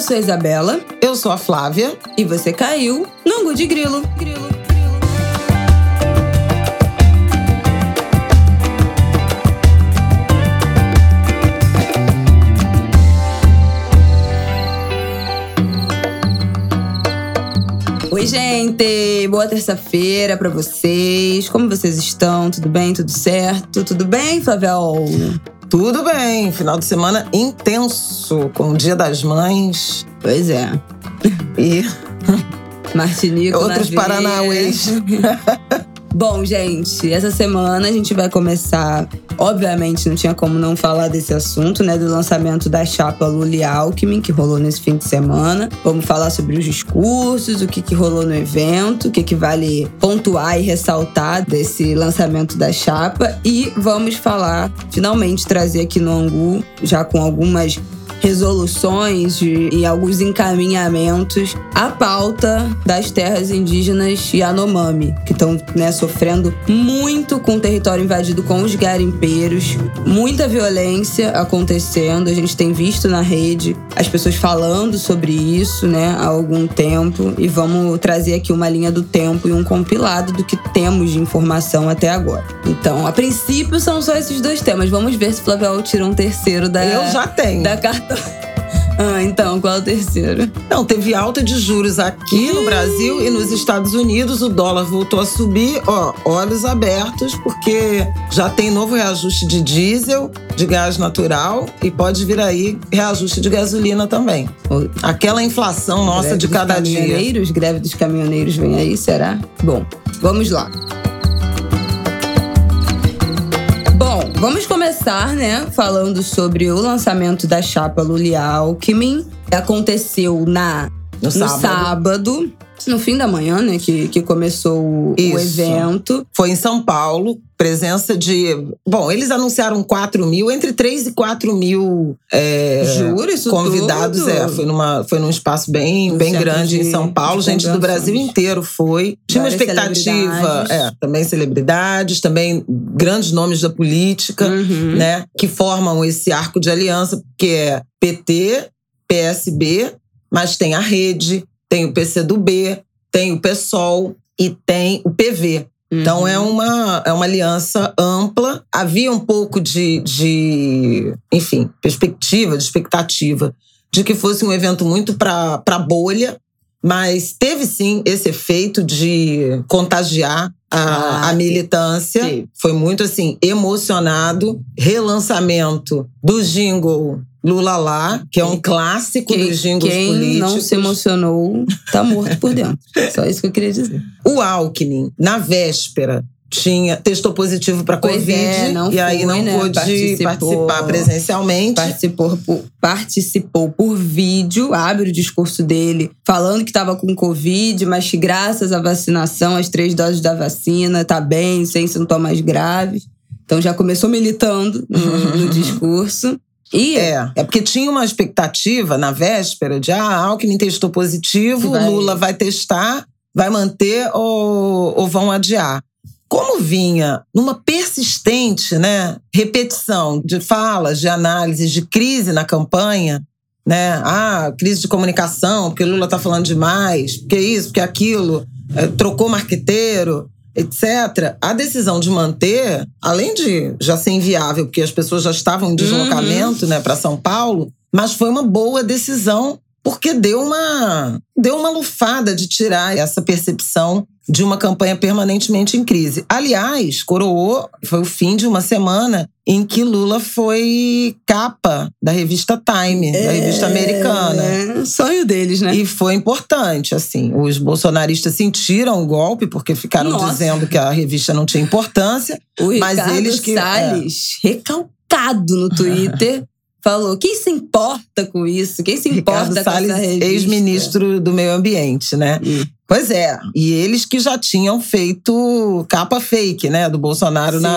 Eu sou a Isabela. Eu sou a Flávia. E você caiu no Angu de Grilo. Grilo. Oi, gente! Boa terça-feira para vocês. Como vocês estão? Tudo bem? Tudo certo? Tudo bem, Flaviol? Tudo bem. Final de semana intenso, com o Dia das Mães. Pois é. E. Martinico. Outros Paranauês. Bom, gente, essa semana a gente vai começar. Obviamente, não tinha como não falar desse assunto, né? Do lançamento da chapa Luli Alckmin, que rolou nesse fim de semana. Vamos falar sobre os discursos, o que, que rolou no evento, o que, que vale pontuar e ressaltar desse lançamento da chapa. E vamos falar, finalmente, trazer aqui no Angu, já com algumas resoluções de, e alguns encaminhamentos à pauta das terras indígenas Yanomami, que estão né, sofrendo muito com o território invadido com os garimpeiros, muita violência acontecendo. A gente tem visto na rede as pessoas falando sobre isso né, há algum tempo e vamos trazer aqui uma linha do tempo e um compilado do que temos de informação até agora. Então, a princípio são só esses dois temas. Vamos ver se Flavel tira um terceiro da, Eu já tenho. da carta ah, então, qual é o terceiro? Não, teve alta de juros aqui no Brasil e nos Estados Unidos. O dólar voltou a subir, ó, olhos abertos, porque já tem novo reajuste de diesel, de gás natural e pode vir aí reajuste de gasolina também. Aquela inflação nossa greve de cada dia. Caminhoneiros, greve dos caminhoneiros vem aí, será? Bom, vamos lá. Vamos começar, né, falando sobre o lançamento da chapa Luli Alckmin. Aconteceu na No no sábado. sábado, no fim da manhã, né, que, que começou o, o evento. Foi em São Paulo, presença de. Bom, eles anunciaram 4 mil, entre 3 e 4 mil é, Juro, isso convidados. tudo? É, foi, numa, foi num espaço bem, No bem grande de- em São Paulo. Gente do. Brasil inteiro foi. Tinha uma Várias expectativa. celebridades. É, também celebridades, também grandes nomes da política, Uhum. né? Que formam esse arco de aliança, que é PT, PSB, mas tem a rede, tem o PCdoB, tem o PSOL e tem o PV. Então Uhum. é uma, é uma aliança ampla. Havia um pouco de, de, enfim, perspectiva, de expectativa de que fosse um evento muito para a bolha, mas teve sim esse efeito de contagiar a, Ah, a militância. sim. Foi muito assim, emocionado. Relançamento do jingle Lula Lá, que é um clássico Quem, dos jingles quem políticos. não se emocionou tá morto por dentro. Só isso que eu queria dizer. O Alckmin, na véspera, tinha testou positivo para Pois Covid é, não e aí foi, não né? pôde Participou- participar presencialmente. Participou por, participou por vídeo, abre o discurso dele falando que estava com Covid, mas que graças à vacinação, as três doses da vacina, tá bem, sem sintomas graves. Então já começou militando no, no discurso. E É, é porque tinha uma expectativa na véspera de ah, Alckmin testou positivo, Vai. Lula vai testar, vai manter ou, ou vão adiar. Como vinha numa persistente né, repetição de falas, de análises, de crise na campanha, né? Ah, crise de comunicação, porque Lula tá falando demais, porque isso, porque aquilo, eh, trocou marqueteiro, etc. A decisão de manter, além de já ser inviável, porque as pessoas já estavam em deslocamento, né, para São Paulo, mas foi uma boa decisão porque deu uma deu uma lufada de tirar essa percepção de uma campanha permanentemente em crise. Aliás, coroou, foi o fim de uma semana em que Lula foi capa da revista Time, da revista americana. É, sonho deles, né? E foi importante, assim. Os bolsonaristas sentiram o golpe, porque ficaram Nossa. dizendo que a revista não tinha importância. O Mas Ricardo eles que- é. Salles, recalcado no Twitter, falou: quem se importa com isso? Quem se importa Ricardo com Salles, essa revista? ex-ministro do Meio Ambiente, né? Hum. Pois é. E eles que já tinham feito capa fake, né? Do Bolsonaro na,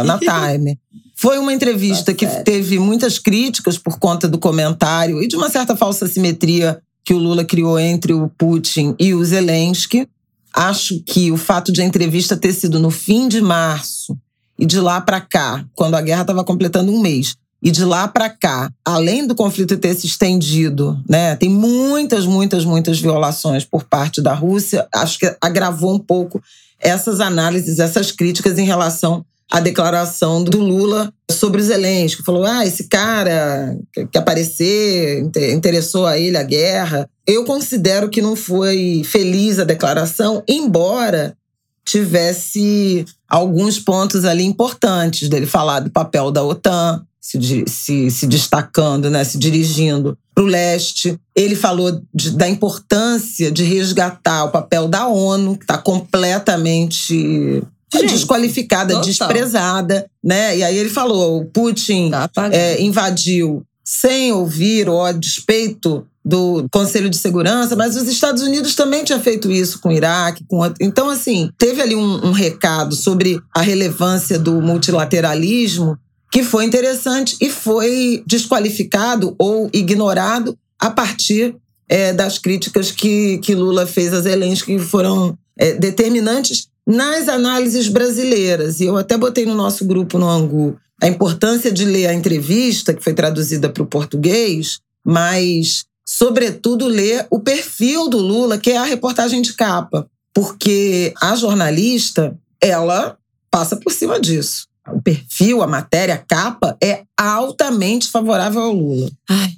Sim. na Time. Foi uma entrevista Tá que certo. teve muitas críticas por conta do comentário e de uma certa falsa simetria que o Lula criou entre o Putin e o Zelensky. Acho que o fato de a entrevista ter sido no fim de março e de lá para cá, quando a guerra estava completando um mês, E de lá para cá, além do conflito ter se estendido, né, tem muitas, muitas, muitas violações por parte da Rússia. Acho que agravou um pouco essas análises, essas críticas em relação à declaração do Lula sobre Zelensky. Falou: ah, esse cara que aparecer, interessou a ele a guerra. Eu considero que não foi feliz a declaração, embora tivesse alguns pontos ali importantes dele falar do papel da OTAN, se, se, se destacando, né, se dirigindo para o leste. Ele falou de, da importância de resgatar o papel da ONU, que está completamente Gente, desqualificada, total. desprezada, né? E aí ele falou: o Putin tá é, invadiu sem ouvir ou a despeito do Conselho de Segurança, mas os Estados Unidos também tinha feito isso com o Iraque. Com... Então, assim, teve ali um, um recado sobre a relevância do multilateralismo que foi interessante e foi desqualificado ou ignorado a partir é, das críticas que, que Lula fez a Zelensky, que foram é, determinantes nas análises brasileiras. E eu até botei no nosso grupo no Angu a importância de ler a entrevista, que foi traduzida para o português, mas, sobretudo, ler o perfil do Lula, que é a reportagem de capa. Porque a jornalista, ela passa por cima disso o perfil, a matéria, a capa é altamente favorável ao Lula. Ai.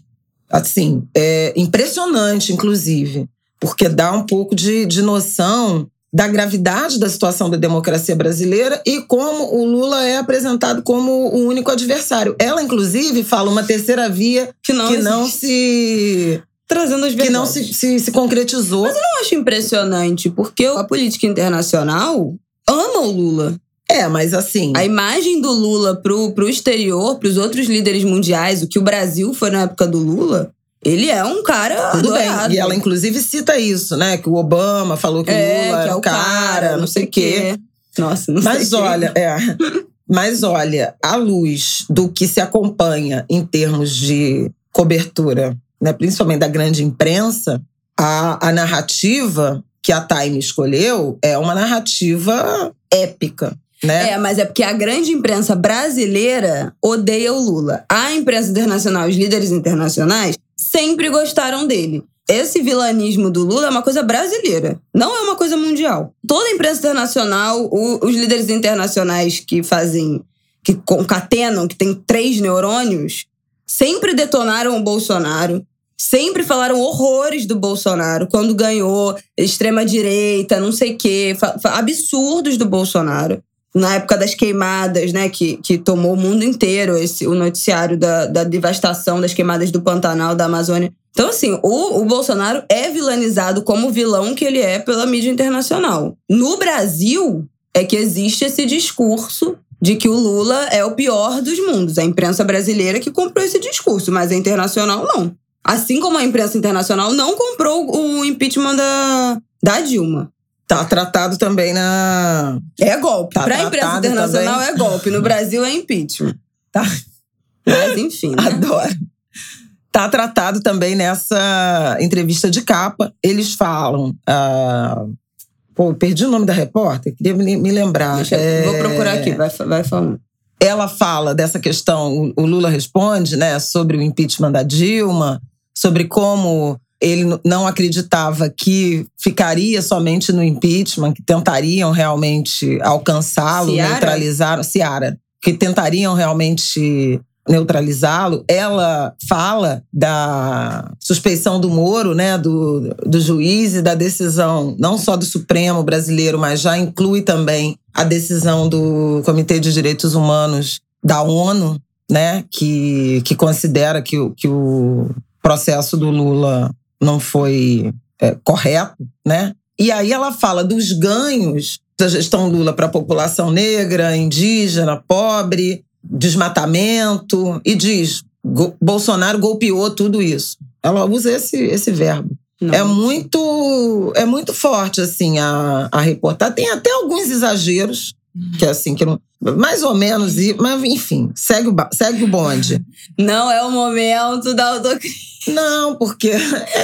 Assim, é impressionante, inclusive, porque dá um pouco de, de noção da gravidade da situação da democracia brasileira e como o Lula é apresentado como o único adversário. Ela, inclusive, fala uma terceira via que não, que não se trazendo as verdades. Que não se, se, se, concretizou. Mas eu não acho impressionante, porque a política internacional ama o Lula. É, mas assim. A imagem do Lula pro, pro exterior, pros outros líderes mundiais, o que o Brasil foi na época do Lula, ele é um cara. Tudo adorado. bem. E ela, inclusive, cita isso, né? Que o Obama falou que é, o Lula que é o cara, cara não sei o quê. Nossa, não mas sei. Mas olha, é. Mas olha, à luz do que se acompanha em termos de cobertura, né, principalmente da grande imprensa, a, a narrativa que a Time escolheu é uma narrativa épica né? É, mas é porque a grande imprensa brasileira odeia o Lula. A imprensa internacional, os líderes internacionais, sempre gostaram dele. Esse vilanismo do Lula é uma coisa brasileira, não é uma coisa mundial. Toda a imprensa internacional, o, os líderes internacionais que fazem, que concatenam, que tem três neurônios, sempre detonaram o Bolsonaro, sempre falaram horrores do Bolsonaro quando ganhou extrema direita, não sei o quê, absurdos do Bolsonaro na época das queimadas, né, que, que tomou o mundo inteiro esse, o noticiário da, da devastação das queimadas do Pantanal, da Amazônia. Então, assim, o, o Bolsonaro é vilanizado como vilão que ele é pela mídia internacional. No Brasil, é que existe esse discurso de que o Lula é o pior dos mundos. A imprensa brasileira que comprou esse discurso, mas a internacional não. Assim como a imprensa internacional não comprou o impeachment da, da Dilma. Tá tratado também na. É golpe. Tá pra imprensa internacional também... é golpe. No Brasil é impeachment. Tá. Mas enfim. Né? Adoro. Tá tratado também nessa entrevista de capa. Eles falam. Uh... Pô, perdi o nome da repórter, queria me, me lembrar. Deixa, é... Vou procurar aqui, vai, vai falando. Ela fala dessa questão, o Lula responde, né, sobre o impeachment da Dilma, sobre como ele não acreditava que ficaria somente no impeachment, que tentariam realmente alcançá-lo, neutralizar. Ciara, que tentariam realmente neutralizá-lo. Ela fala da suspeição do Moro, né, do, do juiz e da decisão não só do Supremo brasileiro, mas já inclui também a decisão do Comitê de Direitos Humanos da ONU, né, que, que considera que, que o processo do Lula não foi é, correto, né? E aí ela fala dos ganhos da gestão Lula para a população negra, indígena, pobre, desmatamento, e diz: Bolsonaro golpeou tudo isso. Ela usa esse, esse verbo. Não. É muito é muito forte assim a, a reportagem. Tem até alguns exageros, que é assim, que não, mais ou menos, mas enfim, segue o, segue o bonde. Não é o momento da autocrítica. Não, porque.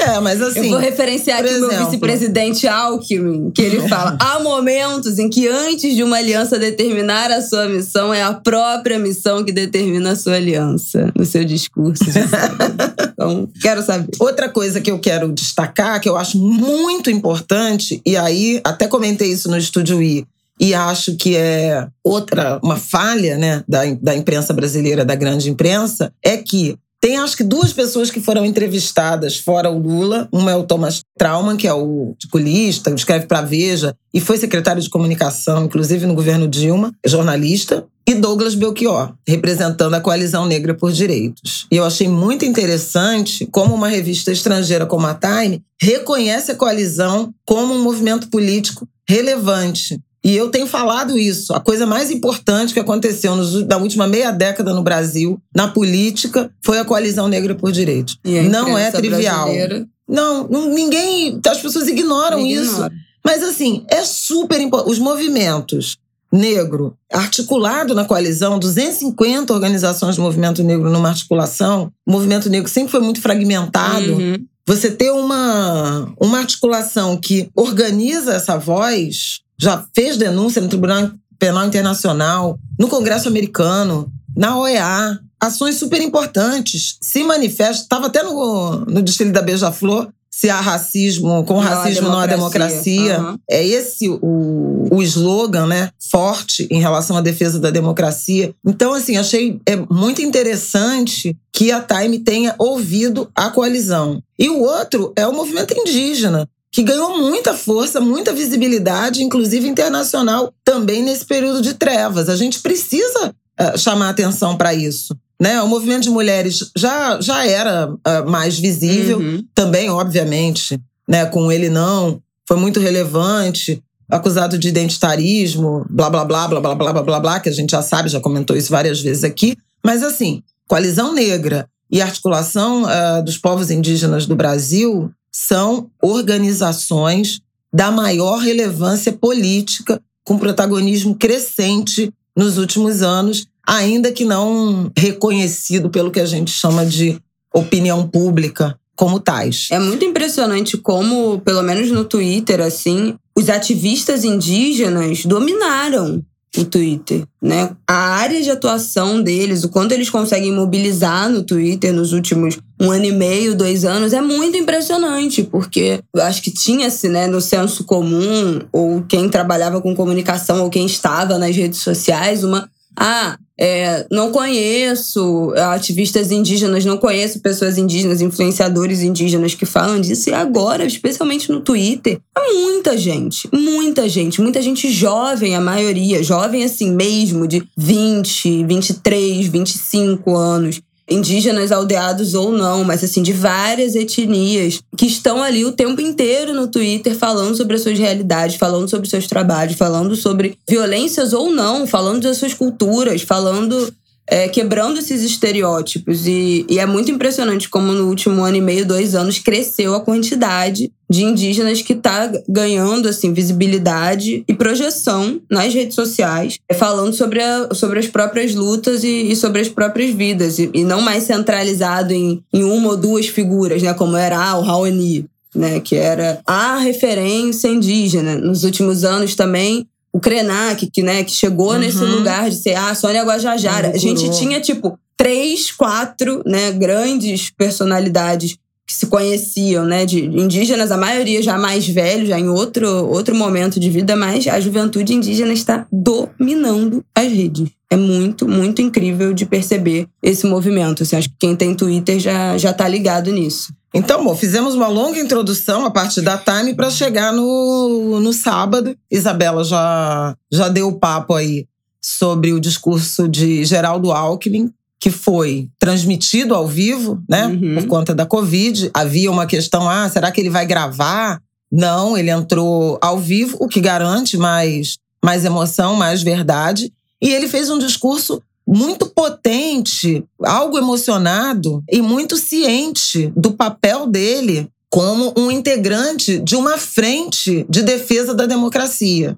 É, mas assim. Eu vou referenciar aqui o meu vice-presidente Alckmin, que ele fala: há momentos em que antes de uma aliança determinar a sua missão, é a própria missão que determina a sua aliança, no seu discurso. então, quero saber. Outra coisa que eu quero destacar, que eu acho muito importante, e aí até comentei isso no Estúdio I e acho que é outra, uma falha né, da, da imprensa brasileira, da grande imprensa, é que tem acho que duas pessoas que foram entrevistadas fora o Lula. Uma é o Thomas Trauman, que é o articulista, escreve para Veja e foi secretário de comunicação, inclusive no governo Dilma, jornalista. E Douglas Belchior, representando a Coalizão Negra por Direitos. E eu achei muito interessante como uma revista estrangeira como a Time reconhece a coalizão como um movimento político relevante e eu tenho falado isso. A coisa mais importante que aconteceu nos, na última meia década no Brasil, na política, foi a coalizão negra por direitos. não é trivial. Não, não, ninguém. As pessoas ignoram isso. Ignora. Mas assim, é super importante. Os movimentos negro articulado na coalizão, 250 organizações do movimento negro numa articulação. O movimento negro sempre foi muito fragmentado. Uhum. Você ter uma, uma articulação que organiza essa voz já fez denúncia no Tribunal Penal Internacional, no Congresso Americano, na OEA, ações super importantes, se manifesta. Estava até no, no desfile da Beija-Flor, se há racismo, com não racismo não há democracia. Uhum. É esse o, o slogan, né? Forte em relação à defesa da democracia. Então, assim, achei é muito interessante que a Time tenha ouvido a coalizão. E o outro é o movimento indígena que ganhou muita força, muita visibilidade, inclusive internacional, também nesse período de trevas. A gente precisa uh, chamar atenção para isso. Né? O movimento de mulheres já, já era uh, mais visível, uhum. também, obviamente, né? com ele não, foi muito relevante, acusado de identitarismo, blá, blá, blá, blá, blá, blá, blá, blá, blá, que a gente já sabe, já comentou isso várias vezes aqui. Mas, assim, coalizão negra e articulação uh, dos povos indígenas do Brasil são organizações da maior relevância política, com protagonismo crescente nos últimos anos, ainda que não reconhecido pelo que a gente chama de opinião pública como tais. É muito impressionante como, pelo menos no Twitter, assim, os ativistas indígenas dominaram o Twitter, né? A área de atuação deles, o quanto eles conseguem mobilizar no Twitter nos últimos um ano e meio, dois anos, é muito impressionante, porque eu acho que tinha-se, né, no senso comum, ou quem trabalhava com comunicação, ou quem estava nas redes sociais, uma. Ah, é, não conheço ativistas indígenas, não conheço pessoas indígenas, influenciadores indígenas que falam disso. E agora, especialmente no Twitter, é muita gente, muita gente, muita gente jovem, a maioria, jovem assim mesmo, de 20, 23, 25 anos, indígenas aldeados ou não, mas assim, de várias etnias que estão ali o tempo inteiro no Twitter falando sobre as suas realidades, falando sobre seus trabalhos, falando sobre violências ou não, falando das suas culturas, falando é, quebrando esses estereótipos. E, e, é muito impressionante como no último ano e meio, dois anos, cresceu a quantidade de indígenas que está ganhando assim visibilidade e projeção nas redes sociais, é, falando sobre, a, sobre as próprias lutas e, e sobre as próprias vidas, e, e, não mais centralizado em, em uma ou duas figuras, né, como era ah, o Raoni. Né, que era a referência indígena. Nos últimos anos também, o Krenak, que, né, que chegou uhum. nesse lugar de ser a ah, Sônia Guajajara. A gente tinha, tipo, três, quatro né, grandes personalidades que se conheciam, né, de indígenas, a maioria já mais velho, já em outro, outro momento de vida, mas a juventude indígena está dominando as redes. É muito, muito incrível de perceber esse movimento. Assim, acho que quem tem Twitter já, já tá ligado nisso. Então, bom, fizemos uma longa introdução a partir da Time para chegar no, no sábado. Isabela já, já deu o papo aí sobre o discurso de Geraldo Alckmin, que foi transmitido ao vivo, né, uhum. por conta da Covid. Havia uma questão: ah, será que ele vai gravar? Não, ele entrou ao vivo, o que garante mais, mais emoção, mais verdade. E ele fez um discurso muito potente, algo emocionado e muito ciente do papel dele como um integrante de uma frente de defesa da democracia.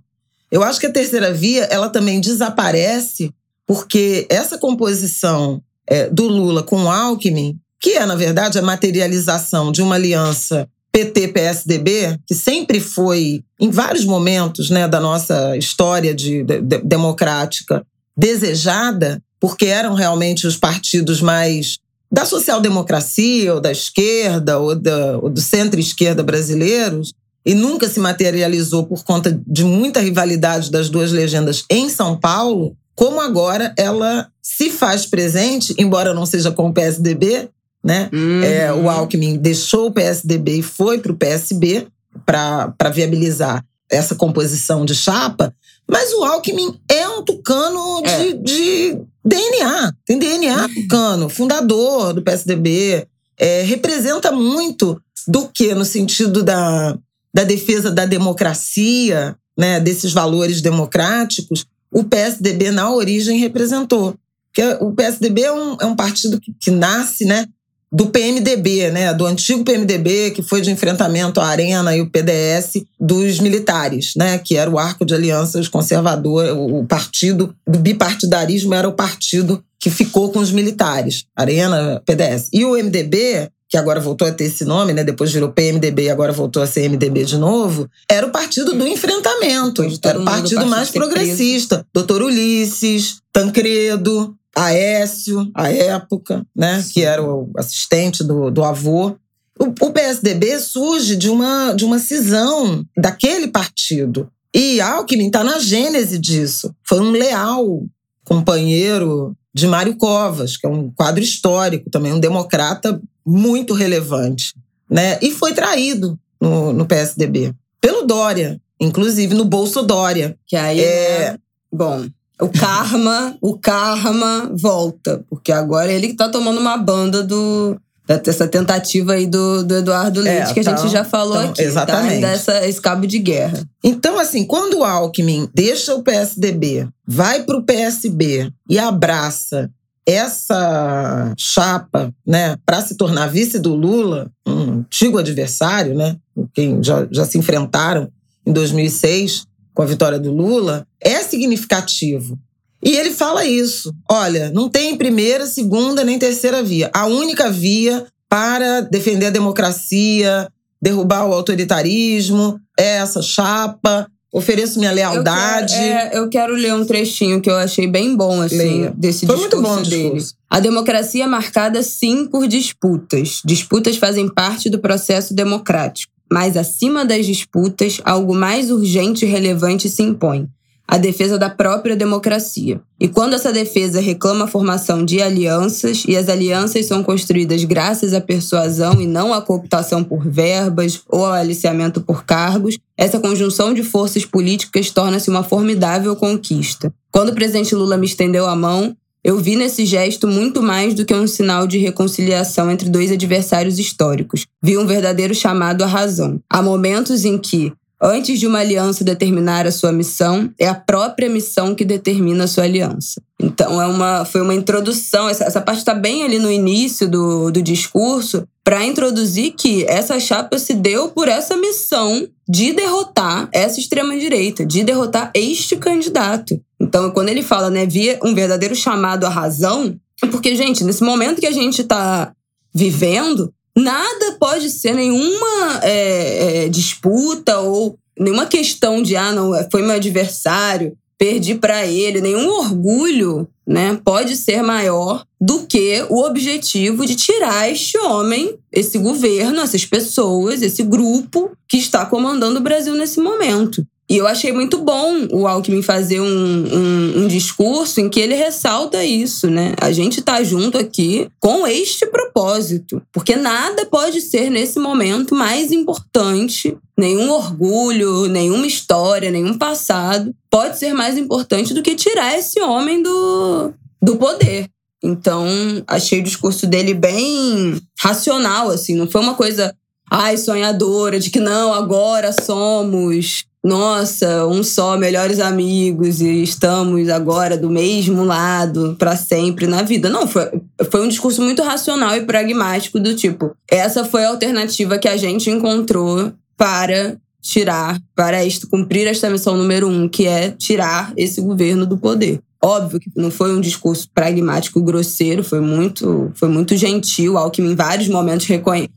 Eu acho que a terceira via ela também desaparece porque essa composição é, do Lula com o Alckmin que é, na verdade, a materialização de uma aliança PT-PSDB, que sempre foi, em vários momentos né, da nossa história de, de, de, democrática, desejada, porque eram realmente os partidos mais da social-democracia, ou da esquerda, ou, da, ou do centro-esquerda brasileiros, e nunca se materializou por conta de muita rivalidade das duas legendas em São Paulo, como agora ela se faz presente, embora não seja com o PSDB, né? Uhum. É, o Alckmin deixou o PSDB e foi para o PSB para viabilizar essa composição de chapa, mas o Alckmin um tucano de, é. de DNA, tem DNA tucano, fundador do PSDB, é, representa muito do que no sentido da, da defesa da democracia, né, desses valores democráticos, o PSDB na origem representou. Porque o PSDB é um, é um partido que, que nasce né, do PMDB, né, do antigo PMDB, que foi de enfrentamento à Arena e o PDS dos militares, né, que era o arco de alianças conservador, o partido do bipartidarismo era o partido que ficou com os militares, Arena, PDS. E o MDB, que agora voltou a ter esse nome, né, depois virou PMDB e agora voltou a ser MDB de novo, era o partido do enfrentamento, era o partido mais progressista. Doutor Ulisses, Tancredo, Aécio, à época, né, que era o assistente do, do avô. O, o PSDB surge de uma, de uma cisão daquele partido. E Alckmin está na gênese disso. Foi um leal companheiro de Mário Covas, que é um quadro histórico, também um democrata muito relevante. Né? E foi traído no, no PSDB pelo Dória, inclusive no Bolso Dória. Que aí, é... Né? bom, o karma, o karma volta. Porque agora ele que tá tomando uma banda do. Dessa tentativa aí do, do Eduardo é, Leite, é, que a gente já falou então, aqui. Tá? Exatamente. Tá? Dessa, esse cabo de guerra. Então, assim, quando o Alckmin deixa o PSDB, vai pro PSB e abraça essa chapa, né, para se tornar vice do Lula, um antigo adversário, né, quem já, já se enfrentaram em 2006, com a vitória do Lula, é significativo. E ele fala isso. Olha, não tem primeira, segunda nem terceira via. A única via para defender a democracia, derrubar o autoritarismo, é essa chapa. Ofereço minha lealdade. Eu quero, é, eu quero ler um trechinho que eu achei bem bom, assim, Leia. desse Foi discurso muito bom dele. Discurso. A democracia é marcada, sim, por disputas. Disputas fazem parte do processo democrático. Mas acima das disputas, algo mais urgente e relevante se impõe: a defesa da própria democracia. E quando essa defesa reclama a formação de alianças, e as alianças são construídas graças à persuasão e não à cooptação por verbas ou ao aliciamento por cargos, essa conjunção de forças políticas torna-se uma formidável conquista. Quando o presidente Lula me estendeu a mão, eu vi nesse gesto muito mais do que um sinal de reconciliação entre dois adversários históricos. Vi um verdadeiro chamado à razão. Há momentos em que, antes de uma aliança determinar a sua missão, é a própria missão que determina a sua aliança. Então é uma, foi uma introdução, essa, essa parte está bem ali no início do, do discurso, para introduzir que essa chapa se deu por essa missão de derrotar essa extrema-direita, de derrotar este candidato. Então, quando ele fala, né, via um verdadeiro chamado à razão, é porque, gente, nesse momento que a gente está vivendo, nada pode ser nenhuma é, é, disputa ou nenhuma questão de, ah, não, foi meu adversário, perdi para ele, nenhum orgulho né, pode ser maior do que o objetivo de tirar este homem, esse governo, essas pessoas, esse grupo que está comandando o Brasil nesse momento. E eu achei muito bom o Alckmin fazer um, um, um, discurso em que ele ressalta isso, né? A gente tá junto aqui com este propósito. Porque nada pode ser, nesse momento, mais importante. Nenhum orgulho, nenhuma história, nenhum passado pode ser mais importante do que tirar esse homem do, do poder. Então, achei o discurso dele bem racional, assim. Não foi uma coisa, ai, sonhadora, de que não, agora somos nossa, um só, melhores amigos e estamos agora do mesmo lado para sempre na vida. Não, foi, foi um discurso muito racional e pragmático do tipo, essa foi a alternativa que a gente encontrou para tirar, para isto, cumprir esta missão número um, que é tirar esse governo do poder. Óbvio que não foi um discurso pragmático grosseiro, foi muito, foi muito gentil. Alckmin, em vários momentos,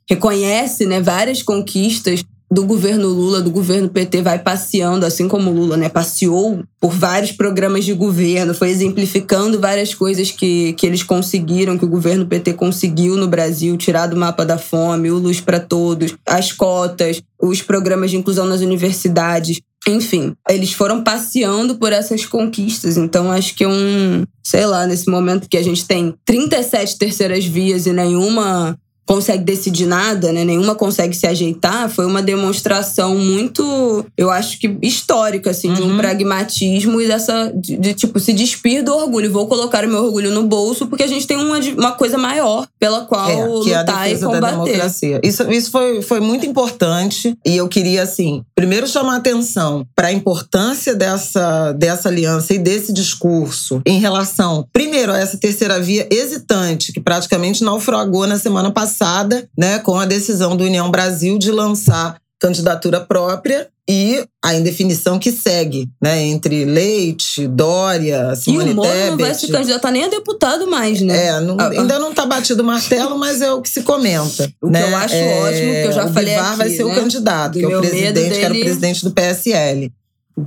reconhece né, várias conquistas do governo Lula, do governo PT, vai passeando, assim como Lula, né? Passeou por vários programas de governo, foi exemplificando várias coisas que, que eles conseguiram, que o governo PT conseguiu no Brasil, tirar do mapa da fome, o Luz para Todos, as cotas, os programas de inclusão nas universidades. Enfim, eles foram passeando por essas conquistas. Então, acho que é um, sei lá, nesse momento que a gente tem 37 terceiras vias e nenhuma consegue decidir nada, né? Nenhuma consegue se ajeitar, foi uma demonstração muito, eu acho que histórica, assim, uhum. de um uhum. pragmatismo e dessa. De, de, tipo, se despir do orgulho. Vou colocar o meu orgulho no bolso, porque a gente tem uma, uma coisa maior pela qual é, que lutar é a e combater. Da democracia. Isso, isso foi, foi muito importante e eu queria, assim, primeiro chamar atenção para a importância dessa, dessa aliança e desse discurso em relação, primeiro, a essa terceira via hesitante, que praticamente naufragou na semana passada passada, né, com a decisão do União Brasil de lançar candidatura própria e a indefinição que segue, né, entre Leite, Dória, Simone E o Moro Tebet. não vai se candidatar nem a deputado mais, né? É, não, ah, ainda não está batido o martelo, mas é o que se comenta. O né? que eu acho é, ótimo, que eu já o falei Bivar vai ser né? o candidato, do que é o presidente, dele... que era o presidente do PSL.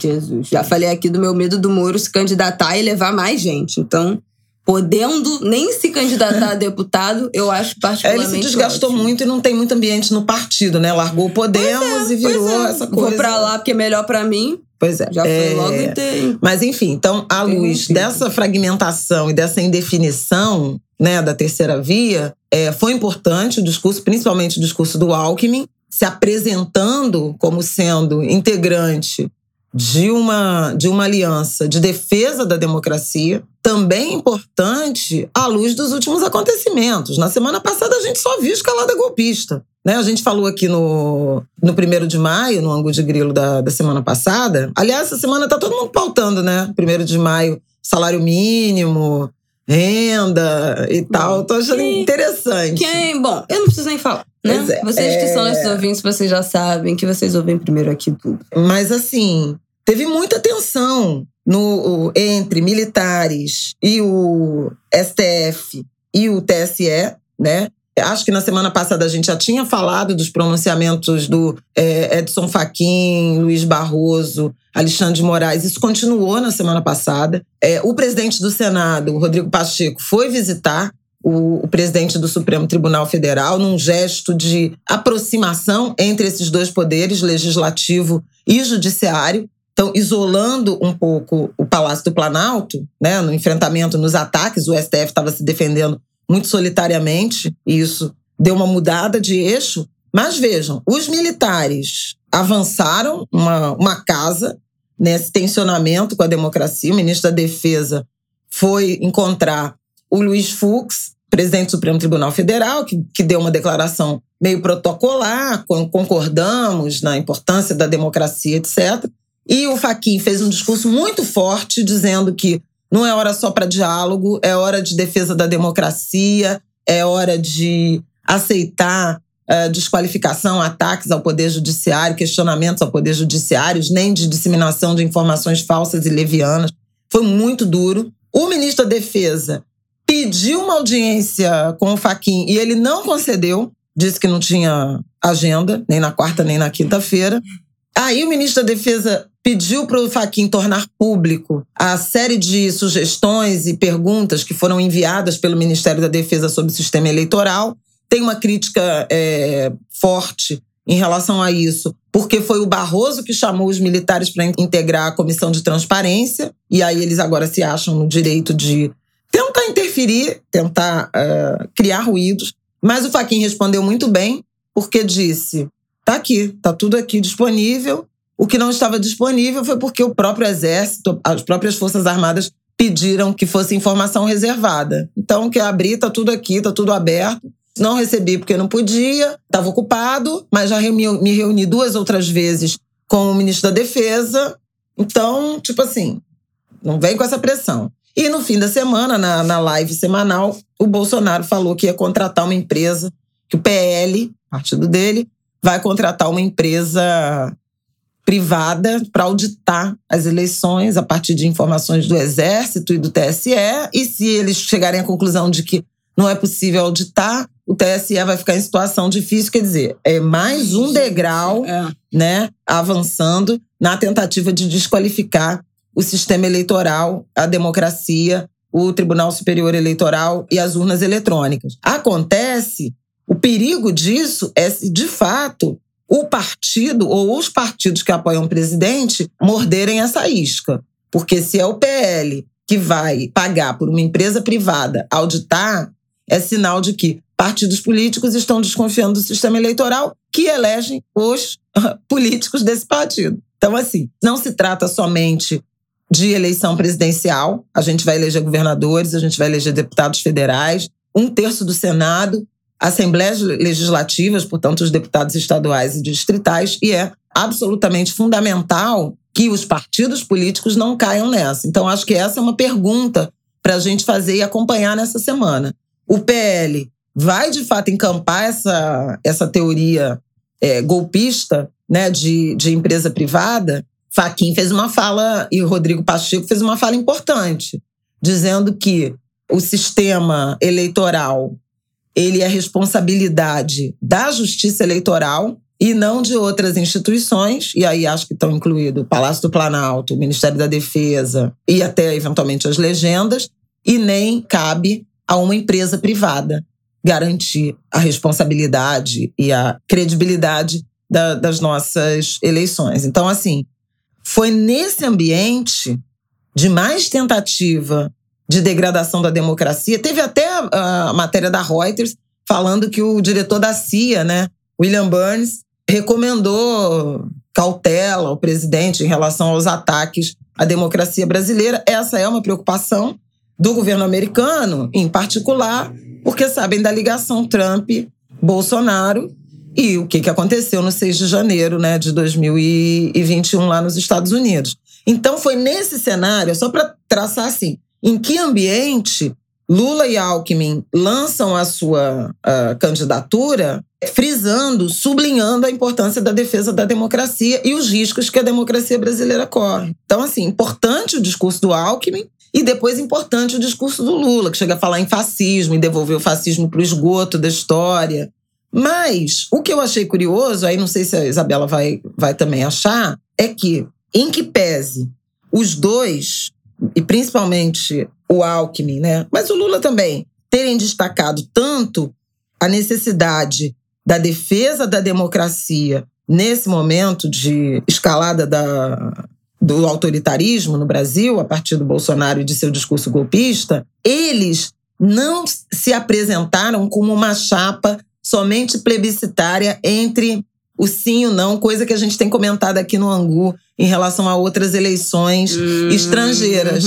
Jesus. Já falei aqui do meu medo do Moro se candidatar e levar mais gente. Então, podendo nem se candidatar a deputado, eu acho particularmente. Ele se desgastou ótimo. muito e não tem muito ambiente no partido, né? Largou o Podemos é, e virou é. essa coisa. Vou pra lá porque é melhor para mim. Pois é. Já foi é... logo tem. Mas enfim, então, à luz dessa fragmentação e dessa indefinição né, da terceira via, é, foi importante o discurso, principalmente o discurso do Alckmin, se apresentando como sendo integrante de uma, de uma aliança de defesa da democracia, também importante à luz dos últimos acontecimentos. Na semana passada a gente só viu escalada golpista. Né? A gente falou aqui no, no primeiro de maio, no ângulo de grilo da, da semana passada. Aliás, essa semana tá todo mundo pautando, né? Primeiro de maio, salário mínimo, renda e tal. Tô achando quem, interessante. Quem, bom, eu não preciso nem falar. Né? É, vocês que são nossos é. ouvintes, vocês já sabem que vocês ouvem primeiro aqui tudo. Mas assim, Teve muita tensão no, entre militares e o STF e o TSE, né? Acho que na semana passada a gente já tinha falado dos pronunciamentos do é, Edson Fachin, Luiz Barroso, Alexandre de Moraes. Isso continuou na semana passada. É, o presidente do Senado, Rodrigo Pacheco, foi visitar o, o, presidente do Supremo Tribunal Federal num gesto de aproximação entre esses dois poderes, legislativo e judiciário. Então, isolando um pouco o Palácio do Planalto, né, no enfrentamento, nos ataques, o STF estava se defendendo muito solitariamente, e isso deu uma mudada de eixo. Mas vejam, os militares avançaram uma, uma casa nesse tensionamento com a democracia. O ministro da Defesa foi encontrar o Luiz Fux, presidente do Supremo Tribunal Federal, que, que deu uma declaração meio protocolar, concordamos na importância da democracia, etc. E o Faquin fez um discurso muito forte dizendo que não é hora só para diálogo, é hora de defesa da democracia, é hora de aceitar uh, desqualificação, ataques ao poder judiciário, questionamentos ao poder judiciário, nem de disseminação de informações falsas e levianas. Foi muito duro. O ministro da Defesa pediu uma audiência com o Faquin e ele não concedeu, disse que não tinha agenda, nem na quarta nem na quinta-feira. Aí o ministro da Defesa pediu para o Faquin tornar público a série de sugestões e perguntas que foram enviadas pelo Ministério da Defesa sobre o sistema eleitoral. Tem uma crítica é, forte em relação a isso, porque foi o Barroso que chamou os militares para integrar a comissão de transparência, e aí eles agora se acham no direito de tentar interferir, tentar uh, criar ruídos. Mas o Faquin respondeu muito bem, porque disse: Tá aqui, tá tudo aqui disponível. O que não estava disponível foi porque o próprio exército, as próprias forças armadas pediram que fosse informação reservada. Então, quer abrir, tá tudo aqui, tá tudo aberto. Não recebi porque não podia, estava ocupado, mas já me reuni duas outras vezes com o ministro da Defesa. Então, tipo assim, não vem com essa pressão. E no fim da semana, na, na live semanal, o Bolsonaro falou que ia contratar uma empresa, que o PL, partido dele, vai contratar uma empresa privada para auditar as eleições a partir de informações do Exército e do TSE. E se eles chegarem à conclusão de que não é possível auditar, o TSE vai ficar em situação difícil. Quer dizer, é mais um degrau é. né, avançando na tentativa de desqualificar o sistema eleitoral, a democracia, o Tribunal Superior Eleitoral e as urnas eletrônicas. Acontece, o perigo disso é se, de fato, o partido ou os partidos que apoiam o presidente morderem essa isca. Porque se é o PL que vai pagar por uma empresa privada auditar, é sinal de que partidos políticos estão desconfiando do sistema eleitoral que elegem os políticos desse partido. Então, assim, não se trata somente de eleição presidencial. A gente vai eleger governadores, a gente vai eleger deputados federais, um terço do Senado, assembleias legislativas, portanto, os deputados estaduais e distritais, e é absolutamente fundamental que os partidos políticos não caiam nessa. Então, acho que essa é uma pergunta para a gente fazer e acompanhar nessa semana. O PL vai, de fato, encampar essa, essa teoria é, golpista né, de, de empresa privada? Faquin fez uma fala, e o Rodrigo Pacheco fez uma fala importante, dizendo que o sistema eleitoral ele é responsabilidade da Justiça Eleitoral e não de outras instituições, e aí acho que estão incluídos o Palácio do Planalto, o Ministério da Defesa e até eventualmente as legendas, e nem cabe a uma empresa privada garantir a responsabilidade e a credibilidade da, das nossas eleições. Então, assim, foi nesse ambiente de mais tentativa de degradação da democracia. Teve até a, matéria da Reuters falando que o diretor da CIA, né, William Burns, recomendou cautela ao presidente em relação aos ataques à democracia brasileira. Essa é uma preocupação do governo americano, em particular, porque sabem da ligação Trump-Bolsonaro e o que, que aconteceu no 6 de janeiro né, de 2021 lá nos Estados Unidos. Então foi nesse cenário, só para traçar assim, em que ambiente Lula e Alckmin lançam a sua uh, candidatura, frisando, sublinhando a importância da defesa da democracia e os riscos que a democracia brasileira corre. Então, assim, importante o discurso do Alckmin e depois importante o discurso do Lula, que chega a falar em fascismo e devolver o fascismo para o esgoto da história. Mas o que eu achei curioso, aí não sei se a Isabela vai, vai também achar, é que, em que pese os dois e principalmente o Alckmin, né? Mas o Lula também, terem destacado tanto a necessidade da defesa da democracia nesse momento de escalada da, do autoritarismo no Brasil, a partir do Bolsonaro e de seu discurso golpista, eles não se apresentaram como uma chapa somente plebiscitária entre o sim e o não, coisa que a gente tem comentado aqui no Angu em relação a outras eleições uhum. estrangeiras.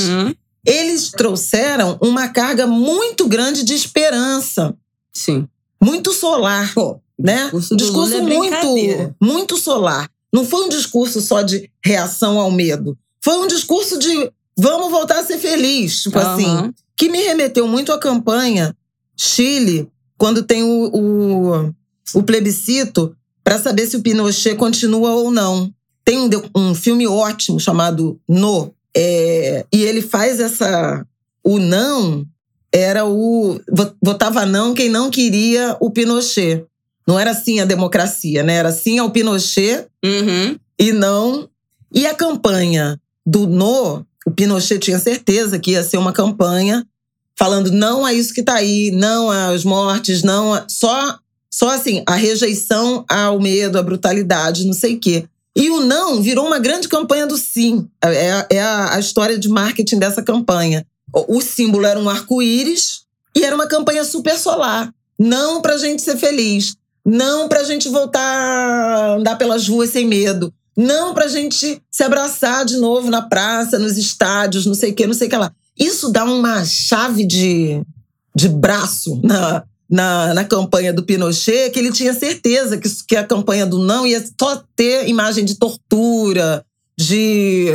Eles trouxeram uma carga muito grande de esperança. Sim. Muito solar. Pô, né? Discurso, discurso é muito, muito solar. Não foi um discurso só de reação ao medo. Foi um discurso de vamos voltar a ser feliz. Tipo uhum. assim. Que me remeteu muito à campanha Chile, quando tem o, o, o plebiscito para saber se o Pinochet continua ou não. Tem um, um filme ótimo chamado No, é, e ele faz essa. O não era o. Votava não quem não queria o Pinochet. Não era assim a democracia, né? Era sim ao Pinochet uhum. e não. E a campanha do No, o Pinochet tinha certeza que ia ser uma campanha falando não a isso que está aí, não às mortes, não a... só só assim, a rejeição ao medo, à brutalidade, não sei o quê. E o não virou uma grande campanha do sim. É, é a, a, história de marketing dessa campanha. O, símbolo era um arco-íris e era uma campanha super solar. Não pra gente ser feliz. Não pra gente voltar a andar pelas ruas sem medo. Não pra gente se abraçar de novo na praça, nos estádios, não sei o quê, não sei o que lá. Isso dá uma chave de, de braço na, na, na campanha do Pinochet que ele tinha certeza que, que a campanha do não ia só ter imagem de tortura, de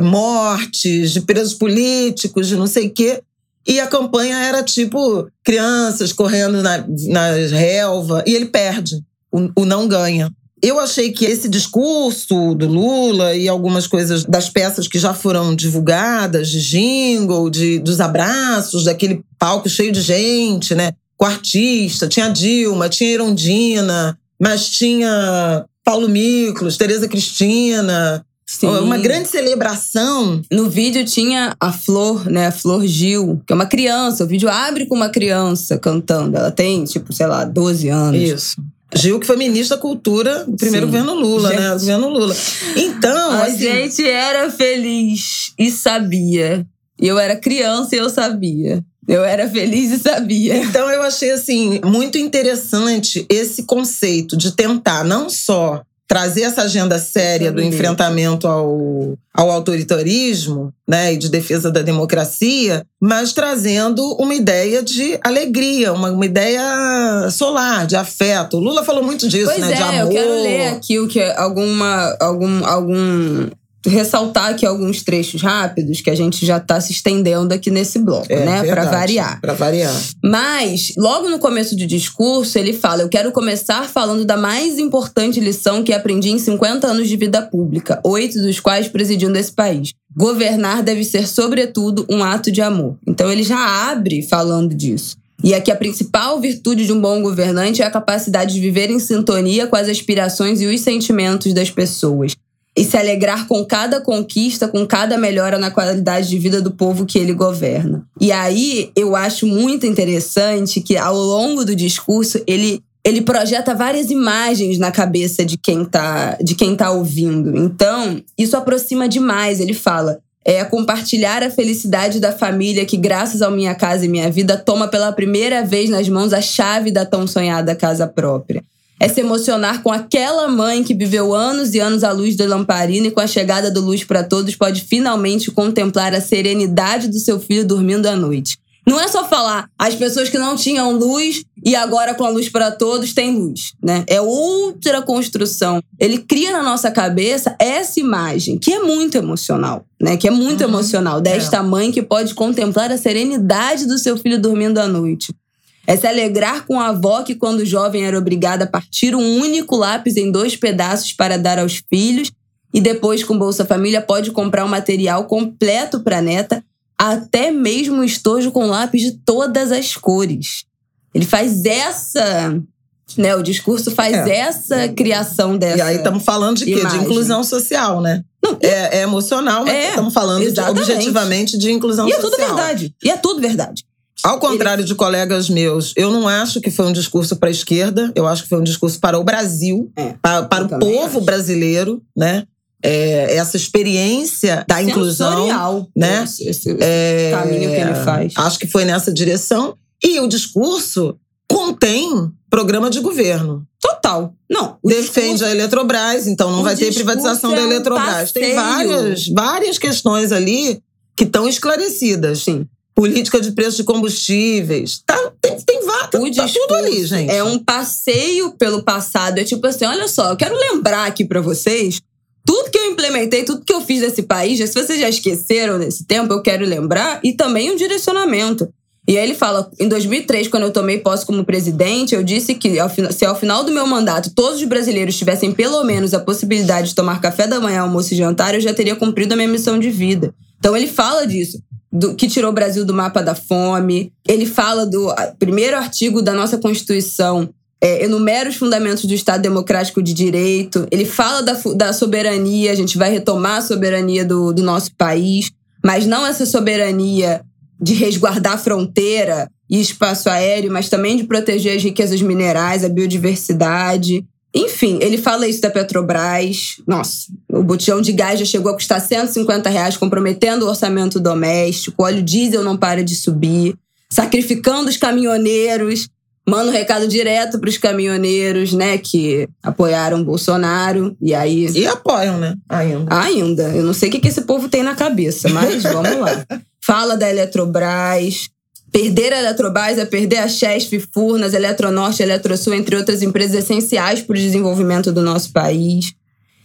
mortes, de presos políticos, de não sei o quê. E a campanha era tipo crianças correndo na, na relva, e ele perde, o, o não ganha. eu achei que esse discurso do Lula e algumas coisas das peças que já foram divulgadas, de jingle, de, dos abraços, daquele palco cheio de gente, né? Com artista, tinha Dilma, tinha Irondina, mas tinha Paulo Miklos, Tereza Cristina, Sim. Uma grande celebração. No vídeo tinha a Flor, né? A Flor Gil, que é uma criança. O vídeo abre com uma criança cantando. Ela tem, tipo, sei lá, 12 anos. Isso. Gil, que foi ministra da Cultura do primeiro Sim. governo Lula, né? gente. né? Governo Lula. Então, a assim... gente era feliz e sabia. E eu era criança e eu sabia. Eu era feliz e sabia. Então eu achei assim muito interessante esse conceito de tentar não só trazer essa agenda séria do enfrentamento ao, ao autoritarismo né, e de defesa da democracia, mas trazendo uma ideia de alegria, uma, uma ideia solar, de afeto. O Lula falou muito disso, pois né? É, de amor. Eu quero ler aqui o que alguma, algum, algum ressaltar aqui alguns trechos rápidos que a gente já está se estendendo aqui nesse bloco, é, né? Para variar. Para variar. Mas, logo no começo do discurso, ele fala: Eu quero começar falando da mais importante lição que aprendi em 50 anos de vida pública, oito dos quais presidindo esse país. Governar deve ser, sobretudo, um ato de amor. Então, ele já abre falando disso. E aqui a principal virtude de um bom governante é a capacidade de viver em sintonia com as aspirações e os sentimentos das pessoas e se alegrar com cada conquista, com cada melhora na qualidade de vida do povo que ele governa. E aí eu acho muito interessante que ao longo do discurso ele ele projeta várias imagens na cabeça de quem tá de quem tá ouvindo. Então, isso aproxima demais. Ele fala: é compartilhar a felicidade da família que, graças ao Minha Casa e Minha Vida, toma pela primeira vez nas mãos a chave da tão sonhada casa própria é se emocionar com aquela mãe que viveu anos e anos à luz da lamparina e com a chegada do Luz para Todos pode finalmente contemplar a serenidade do seu filho dormindo à noite. Não é só falar as pessoas que não tinham luz e agora com a luz para todos têm luz, né? É outra construção. Ele cria na nossa cabeça essa imagem que é muito emocional, né? Que é muito uhum. emocional desta é. mãe que pode contemplar a serenidade do seu filho dormindo à noite. É se alegrar com a avó que, quando jovem, era obrigada a partir um único lápis em dois pedaços para dar aos filhos, e depois, com Bolsa Família, pode comprar um material completo para a neta, até mesmo um estojo com lápis de todas as cores. Ele faz essa. Né, o discurso faz é. essa criação dessa. E aí estamos falando de quê? Imagem. De inclusão social, né? Não, é, é, emocional, mas estamos é, falando de, objetivamente de inclusão social. E é tudo verdade. E é tudo verdade. Ao contrário de colegas meus, eu não acho que foi um discurso para a esquerda, eu acho que foi um discurso para o Brasil, é, para, para o povo acho. brasileiro, né? É, essa experiência da inclusão, né? Esse, esse é, caminho que ele faz. Acho que foi nessa direção. E o discurso contém programa de governo. Total. Não. Defende discurso, a Eletrobras, então não vai ter privatização da Eletrobras. Um Tem várias, várias questões ali que estão esclarecidas. Sim política de preço de combustíveis. Tá, tem, tem vaca, o tá tudo ali, gente. É um passeio pelo passado. É tipo assim, olha só, eu quero lembrar aqui para vocês tudo que eu implementei, tudo que eu fiz nesse país, se vocês já esqueceram nesse tempo, eu quero lembrar, e também um direcionamento. E aí ele fala, em 2003, quando eu tomei posse como presidente, eu disse que se ao final do meu mandato todos os brasileiros tivessem pelo menos a possibilidade de tomar café da manhã, almoço e jantar, eu já teria cumprido a minha missão de vida. Então ele fala disso do, que tirou o Brasil do mapa da fome. Ele fala do primeiro artigo da nossa Constituição, é, enumera os fundamentos do Estado Democrático de Direito. Ele fala da, da soberania, a gente vai retomar a soberania do, do nosso país, mas não essa soberania de resguardar a fronteira e espaço aéreo, mas também de proteger as riquezas minerais, a biodiversidade. Enfim, ele fala isso da Petrobras. Nossa, o botijão de gás já chegou a custar 150 reais, comprometendo o orçamento doméstico. O óleo diesel não para de subir. Sacrificando os caminhoneiros. Manda um recado direto para os caminhoneiros, né, que apoiaram o Bolsonaro. E aí. E apoiam, né? Ainda. Ainda. Eu não sei o que esse povo tem na cabeça, mas vamos lá. Fala da Eletrobras, Perder a Eletrobras é perder a Chesf, Furnas, Eletronorte, Eletrosul, entre outras empresas essenciais para o desenvolvimento do nosso país.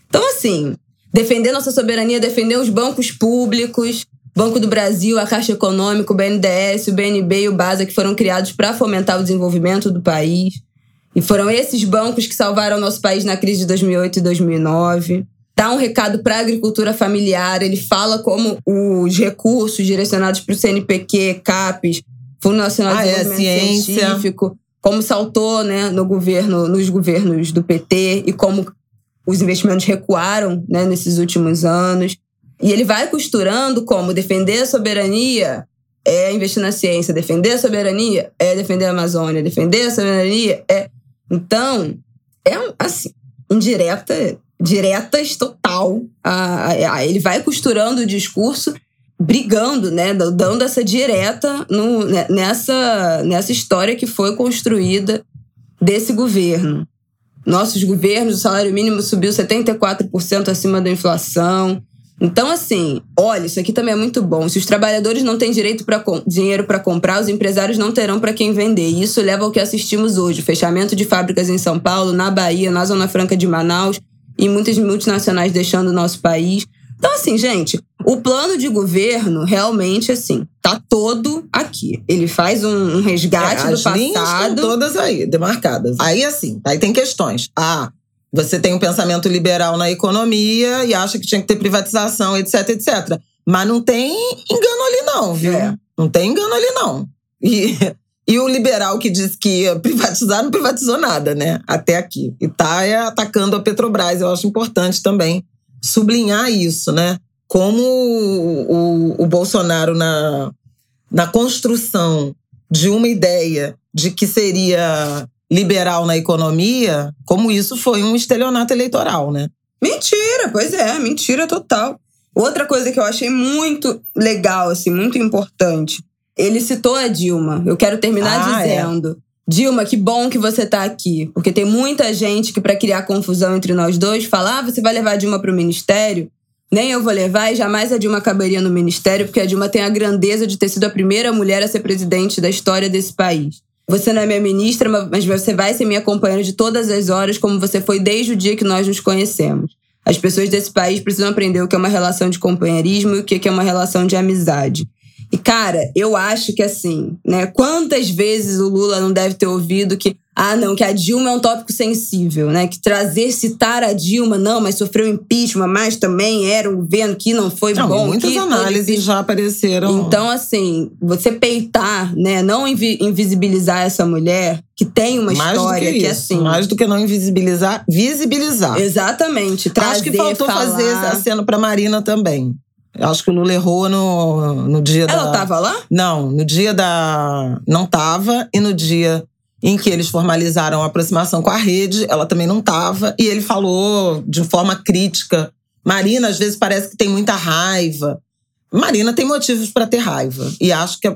Então, assim, defender nossa soberania, defender os bancos públicos, Banco do Brasil, a Caixa Econômica, o BNDES, o BNB e o BASA, que foram criados para fomentar o desenvolvimento do país. E foram esses bancos que salvaram nosso país na crise de 2008 e 2009. Dá um recado para a agricultura familiar. Ele fala como os recursos direcionados para o CNPq, CAPES, Fundo Nacional de ah, é, Desenvolvimento Científico, como saltou né, no governo, nos governos do PT e como os investimentos recuaram né, nesses últimos anos. E ele vai costurando como defender a soberania é investir na ciência, defender a soberania é defender a Amazônia, defender a soberania é. Então, é assim, indireta, diretas total. ele vai costurando o discurso, brigando, né, dando essa direta no, né, nessa, nessa história que foi construída desse governo. Nossos governos, o salário mínimo subiu 74% acima da inflação. Então, assim, olha, isso aqui também é muito bom. Se os trabalhadores não têm direito para dinheiro para comprar, os empresários não terão para quem vender. E isso leva ao que assistimos hoje: fechamento de fábricas em São Paulo, na Bahia, na Zona Franca de Manaus e muitas multinacionais deixando o nosso país. Então, assim, gente, o plano de governo realmente, assim, tá todo aqui. Ele faz um, um resgate é, do passado. Todas aí, demarcadas. Aí, assim, aí tem questões. Ah, você tem um pensamento liberal na economia e acha que tinha que ter privatização, etc, etc. Mas não tem engano ali, não, viu? É. Não tem engano ali, não. E, e o liberal que disse que ia privatizar não privatizou nada, né? Até aqui. E tá é, atacando a Petrobras. Eu acho importante também sublinhar isso, né? Como o, o, o Bolsonaro, na, na construção de uma ideia de que seria liberal na economia, como isso foi um estelionato eleitoral, né? Mentira, pois é, mentira total. Outra coisa que eu achei muito legal, assim, muito importante. Ele citou a Dilma. Eu quero terminar ah, é. dizendo. Dilma, que bom que você tá aqui. Porque tem muita gente que, para criar confusão entre nós dois, fala: ah, você vai levar a Dilma pro ministério? Nem eu vou levar e jamais a Dilma caberia no ministério, porque a Dilma tem a grandeza de ter sido a primeira mulher a ser presidente da história desse país. Você não é minha ministra, mas você vai ser minha companheira de todas as horas, como você foi desde o dia que nós nos conhecemos. As pessoas desse país precisam aprender o que é uma relação de companheirismo e o que é uma relação de amizade. E, cara, eu acho que assim, né? Quantas vezes o Lula não deve ter ouvido que ah, não, que a Dilma é um tópico sensível, né? Que trazer, citar a Dilma, não, mas sofreu impeachment, mas também era um governo que não foi não, bom. Muitas análises já apareceram. Então, assim, você peitar, né? Não invisibilizar essa mulher que tem uma mais história que, que, assim. Mais do que não invisibilizar, visibilizar. Exatamente. Trazer, Acho que faltou falar... fazer aceno pra Marina também. Acho que o Lula errou no, no dia Ela da. Ela tava lá? Não, no dia da. Não tava. E no dia em que eles formalizaram a aproximação com a rede, ela também não estava, e ele falou de forma crítica. Marina, às vezes, parece que tem muita raiva. Marina tem motivos para ter raiva. E acho que,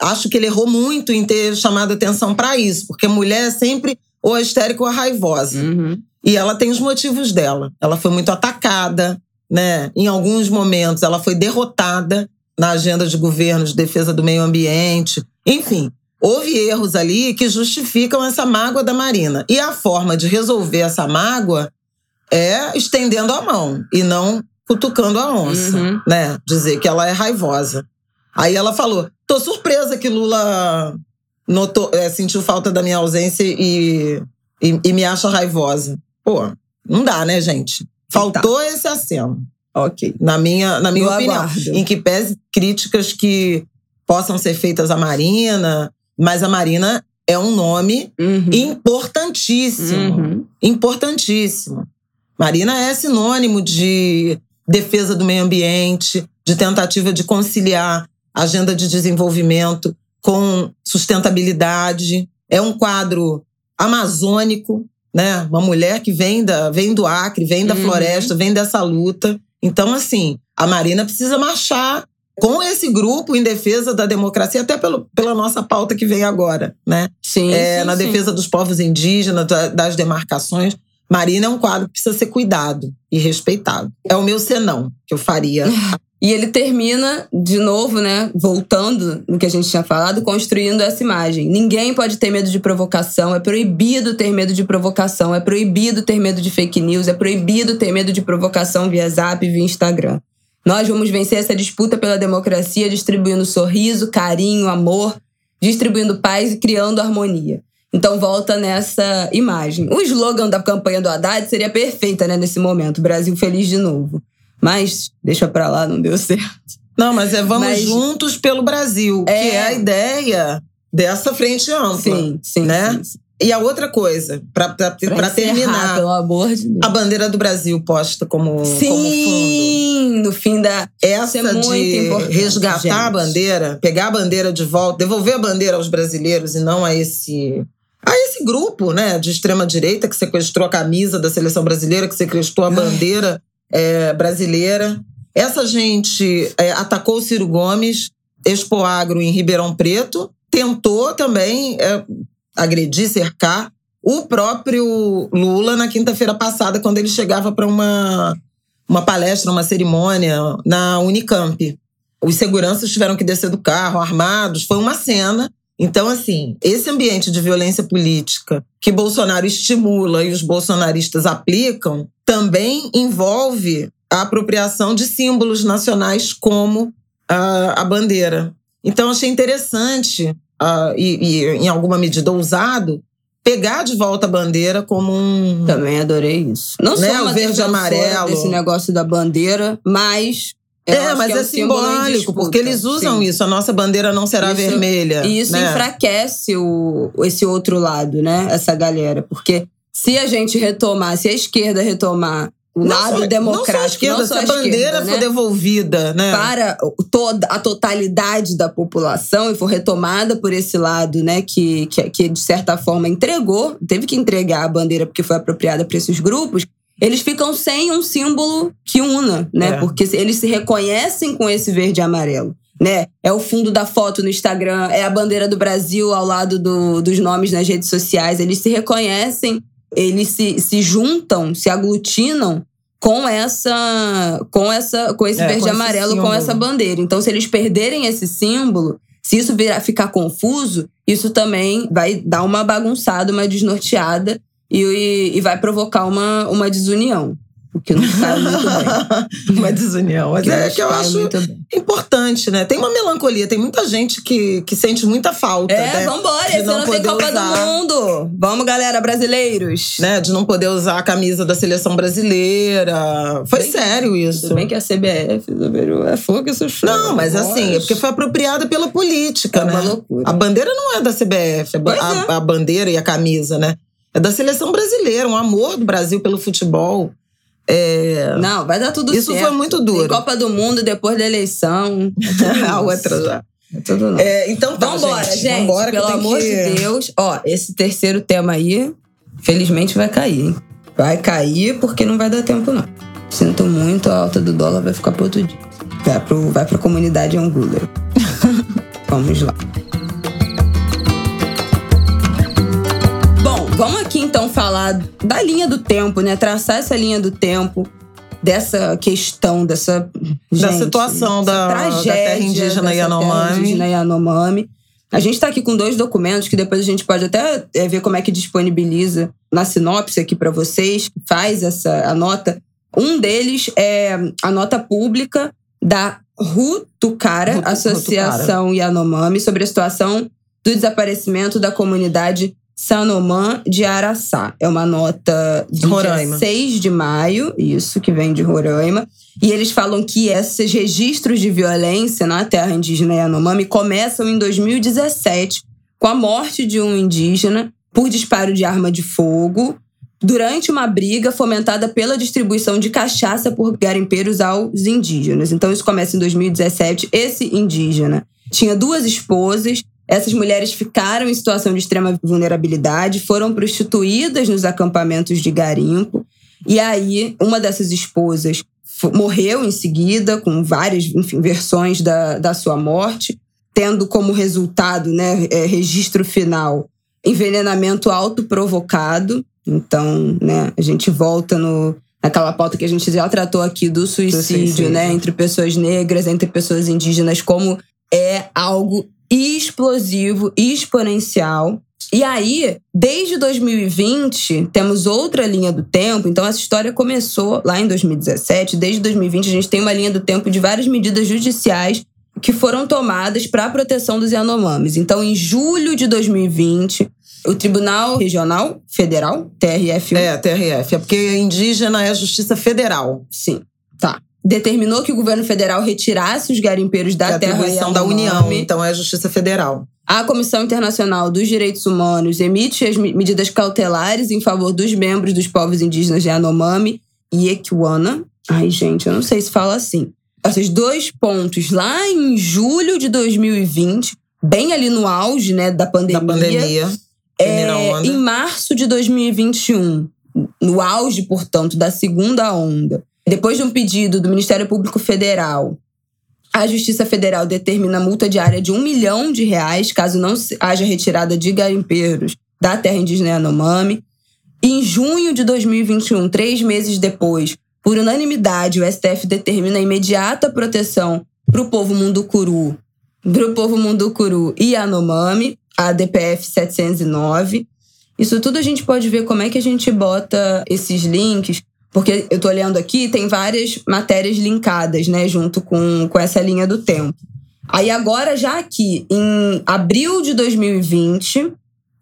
acho que ele errou muito em ter chamado atenção para isso, porque mulher é sempre ou histérica ou raivosa. Uhum. E ela tem os motivos dela. Ela foi muito atacada, né? Em alguns momentos, ela foi derrotada na agenda de governo de defesa do meio ambiente. Enfim, houve erros ali que justificam essa mágoa da Marina. E a forma de resolver essa mágoa é estendendo a mão e não cutucando a onça, uhum. né? Dizer que ela é raivosa. Aí ela falou: tô surpresa que Lula notou, é, sentiu falta da minha ausência e, e, e, me acha raivosa. Pô, não dá, né, gente? Faltou tá. esse aceno. Ok. Na minha, na minha opinião. Aguardo. Em que pese críticas que possam ser feitas à Marina, mas a Marina é um nome uhum. importantíssimo. Uhum. Importantíssimo. Marina é sinônimo de defesa do meio ambiente, de tentativa de conciliar agenda de desenvolvimento com sustentabilidade. É um quadro amazônico, né? Uma mulher que vem, da, vem do Acre, vem da uhum. floresta, vem dessa luta. Então, assim, a Marina precisa marchar com esse grupo em defesa da democracia, até pelo, pela nossa pauta que vem agora, né? Sim. É, sim na sim. defesa dos povos indígenas, das demarcações. Marina é um quadro que precisa ser cuidado e respeitado. É o meu senão que eu faria. E ele termina, de novo, né, voltando no que a gente tinha falado, construindo essa imagem. Ninguém pode ter medo de provocação, é proibido ter medo de provocação, é proibido ter medo de fake news, é proibido ter medo de provocação via zap, via Instagram. Nós vamos vencer essa disputa pela democracia distribuindo sorriso, carinho, amor, distribuindo paz e criando harmonia. Então volta nessa imagem. O slogan da campanha do Haddad seria perfeita, né, nesse momento. Brasil feliz de novo. Mas deixa pra lá, não deu certo. Não, mas é vamos Mas- juntos pelo Brasil, É. que é a ideia dessa frente ampla. Sim, sim. Né? sim, sim. E a outra coisa, encerrar, terminar, Pelo amor de Deus. a bandeira do Brasil posta como, como fundo. Sim, no fim da. Essa é muito de resgatar a gente. bandeira, pegar a bandeira de volta, devolver a bandeira aos brasileiros e não a esse a esse grupo, né, de extrema direita que sequestrou a camisa da seleção brasileira, que sequestrou a bandeira é, brasileira. Essa gente é, atacou o Ciro Gomes, Expo Agro em Ribeirão Preto, tentou também é, agredir, cercar o próprio Lula na quinta-feira passada, quando ele chegava para uma, uma palestra, uma cerimônia na Unicamp. Os seguranças tiveram que descer do carro, armados, foi uma cena. Então, assim, esse ambiente de violência política que Bolsonaro estimula e os bolsonaristas aplicam também envolve a apropriação de símbolos nacionais como a, a bandeira. Então, achei interessante ah, e, e, em alguma medida, ousado pegar de volta a bandeira como um. Também adorei isso. Não Né, sou o verde e amarelo. desse negócio da bandeira, mas. É, mas é, em simbólico, disputa. porque eles usam Sim. isso. A nossa bandeira não será Isso- vermelha. E isso né? enfraquece o, esse outro lado, né? Essa galera. Porque se a gente retomar, se a esquerda retomar o Não lado só- democrático, Não só a esquerda, não só se a bandeira esquerda, for né? devolvida, né? para toda a totalidade da população e for retomada por esse lado, né, que, que, que de certa forma entregou, teve que entregar a bandeira porque foi apropriada para esses grupos, eles ficam sem um símbolo que una, né? É. Porque eles se reconhecem com esse verde e amarelo. Né? É o fundo da foto no Instagram, é a bandeira do Brasil ao lado do- dos nomes nas redes sociais. Eles se reconhecem, eles se, se juntam, se aglutinam com essa com essa com esse É, verde com e esse amarelo com essa bandeira. Então, se eles perderem esse símbolo, se isso virar, ficar confuso, isso também vai dar uma bagunçada, uma desnorteada e, e- e vai provocar uma, uma desunião. O que não cai muito bem. Uma desunião. Mas é que eu acho importante, né? Tem uma melancolia, tem muita gente que, que sente muita falta. É, né? vambora, esse não ano tem Copa usar. do Mundo. Vamos, galera, brasileiros. Né, de não poder usar a camisa da seleção brasileira. Foi Bem- sério isso. Tudo bem que a CBF é fogo isso Não, mas assim, é porque foi apropriada pela política, É né? uma loucura. A bandeira não é da CBF, a- é. a bandeira e a camisa, né? É da seleção brasileira, um amor do Brasil pelo futebol. É, Não, vai dar tudo Isso certo. foi muito Tem duro. Copa do Mundo depois da eleição. a outra já. É tudo não. É, então tá, Vambora, gente. Vambora, que pelo amor que- de Deus. Ó, esse terceiro tema aí, felizmente vai cair, hein? Vai cair porque não vai dar tempo, não. Sinto muito, a alta do dólar vai ficar pro outro dia. Vai, pro, vai pra comunidade Angular. Vamos lá. Falar da linha do tempo, né? Traçar essa linha do tempo dessa questão, dessa. Da gente, situação essa da- da tragédia terra indígena Yanomami. terra indígena Yanomami. A gente está aqui com dois documentos que depois a gente pode até é, ver como é que disponibiliza na sinopse aqui para vocês, faz essa a nota. Um deles é a nota pública da Rutucara, Rutu- Associação Yanomami, sobre a situação do desaparecimento da comunidade Sanomã de Araçá. É uma nota de Roraima. 6 de maio, isso que vem de Roraima. E eles falam que esses registros de violência na terra indígena Yanomami começam em 2017, com a morte de um indígena por disparo de arma de fogo, durante uma briga fomentada pela distribuição de cachaça por garimpeiros aos indígenas. Então isso começa em 2017. Esse indígena tinha duas esposas. Essas mulheres ficaram em situação de extrema vulnerabilidade, foram prostituídas nos acampamentos de garimpo. E aí, uma dessas esposas morreu em seguida, com várias enfim, versões da, da sua morte, tendo como resultado, né, é, registro final, envenenamento autoprovocado. Então, né, a gente volta no, naquela pauta que a gente já tratou aqui do suicídio, suicídio. né, entre pessoas negras, entre pessoas indígenas, como é algo explosivo, exponencial. E aí, desde 2020, temos outra linha do tempo. Então, essa história começou lá em 2017. Desde 2020, a gente tem uma linha do tempo de várias medidas judiciais que foram tomadas para a proteção dos Yanomamis. Então, em julho de 2020, O Tribunal Regional Federal, TRF. É, TRF. É porque indígena é a Justiça Federal. Sim. Tá. Determinou que o governo federal retirasse os garimpeiros da terra atribuição da União, então é a Justiça Federal. A Comissão Internacional dos Direitos Humanos emite as medidas cautelares em favor dos membros dos povos indígenas de Yanomami e Equiwana. Ai, gente, eu não sei se fala assim. Esses dois pontos lá em julho de 2020, bem ali no auge, né, da pandemia. Da pandemia. É, em março de 2021, no auge, portanto, da segunda onda, depois de um pedido do Ministério Público Federal a Justiça Federal determina multa diária de um milhão de reais caso não haja retirada de garimpeiros da terra indígena Yanomami. Em junho de 2021, três meses depois, por unanimidade, o STF determina a imediata proteção para o povo munducuru, para o povo munducuru e Yanomami, a DPF 709. Isso tudo a gente pode ver como é que a gente bota esses links porque eu tô olhando aqui, tem várias matérias linkadas, né, junto com, com essa linha do tempo. Aí agora, já aqui, em abril de 2020,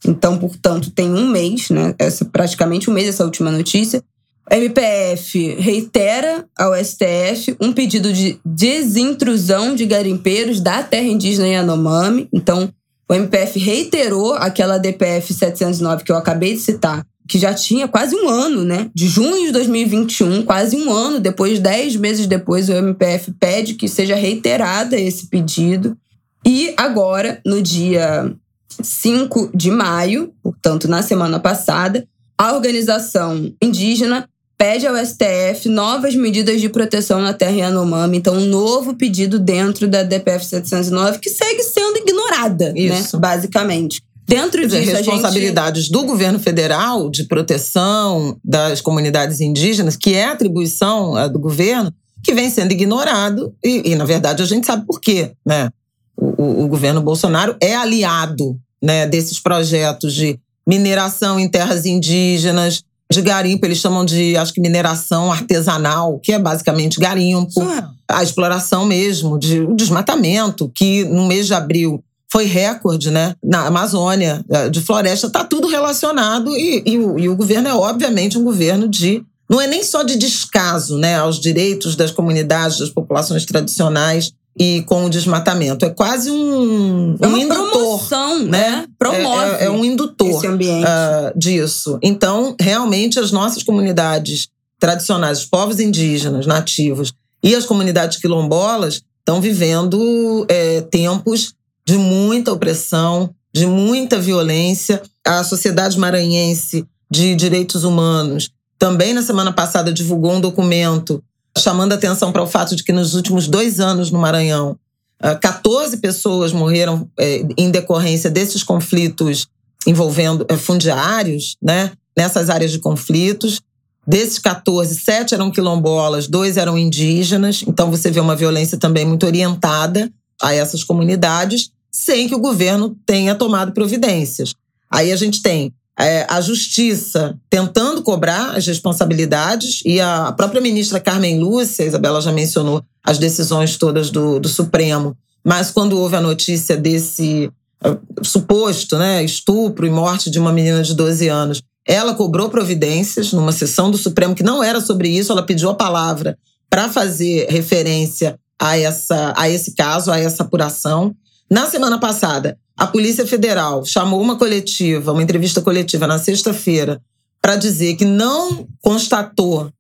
então, portanto, tem um mês, né? Essa, praticamente um mês essa última notícia. O MPF reitera ao STF um pedido de desintrusão de garimpeiros da terra indígena Yanomami. Então, o MPF reiterou aquela DPF 709 que eu acabei de citar, que já tinha quase um ano, né? De junho de 2021, quase um ano depois, dez meses depois, o MPF pede que seja reiterada esse pedido. E agora, no dia 5 de maio, portanto, na semana passada, a organização indígena pede ao STF novas medidas de proteção na terra Yanomami. Então, um novo pedido dentro da DPF 709, que segue sendo ignorada, né? Isso. né? Basicamente. Dentro disso, dizer, responsabilidades gente... do governo federal de proteção das comunidades indígenas, que é atribuição é, do governo, que vem sendo ignorado e, e, na verdade, a gente sabe por quê, né? O, o, o governo Bolsonaro é aliado né, desses projetos de mineração em terras indígenas, de garimpo, eles chamam de, acho que, mineração artesanal, que é basicamente garimpo, é. a exploração mesmo, de, o desmatamento, que no mês de abril foi recorde, né? Na Amazônia, eh, de floresta, está tudo relacionado e, e, o, e o governo é, obviamente, um governo de. Não é nem só de descaso né, aos direitos das comunidades, das populações tradicionais e com o desmatamento. É quase um, é um indutor. Promoção, né? né? Promove. É, é, é um indutor esse ambiente. Uh, disso. Então, realmente, as nossas comunidades tradicionais, os povos indígenas, nativos e as comunidades quilombolas estão vivendo é, tempos de muita opressão, de muita violência. A Sociedade Maranhense de Direitos Humanos também na semana passada divulgou um documento chamando atenção para o fato de que nos últimos dois anos no Maranhão, 14 ah, pessoas morreram eh, em decorrência desses conflitos envolvendo eh, fundiários, né? Nessas áreas de conflitos. Desses 14, sete eram quilombolas, dois eram indígenas. Então você vê uma violência também muito orientada a essas comunidades sem que o governo tenha tomado providências. Aí a gente tem é, a justiça tentando cobrar as responsabilidades e a própria ministra Carmen Lúcia, a Isabela já mencionou as decisões todas do, do Supremo, mas quando houve a notícia desse uh, suposto né, estupro e morte de uma menina de 12 anos, ela cobrou providências numa sessão do Supremo que não era sobre isso, ela pediu a palavra para fazer referência a, essa, a esse caso, a essa apuração. Na semana passada, a Polícia Federal chamou uma coletiva, uma entrevista coletiva na sexta-feira, para dizer que não constatou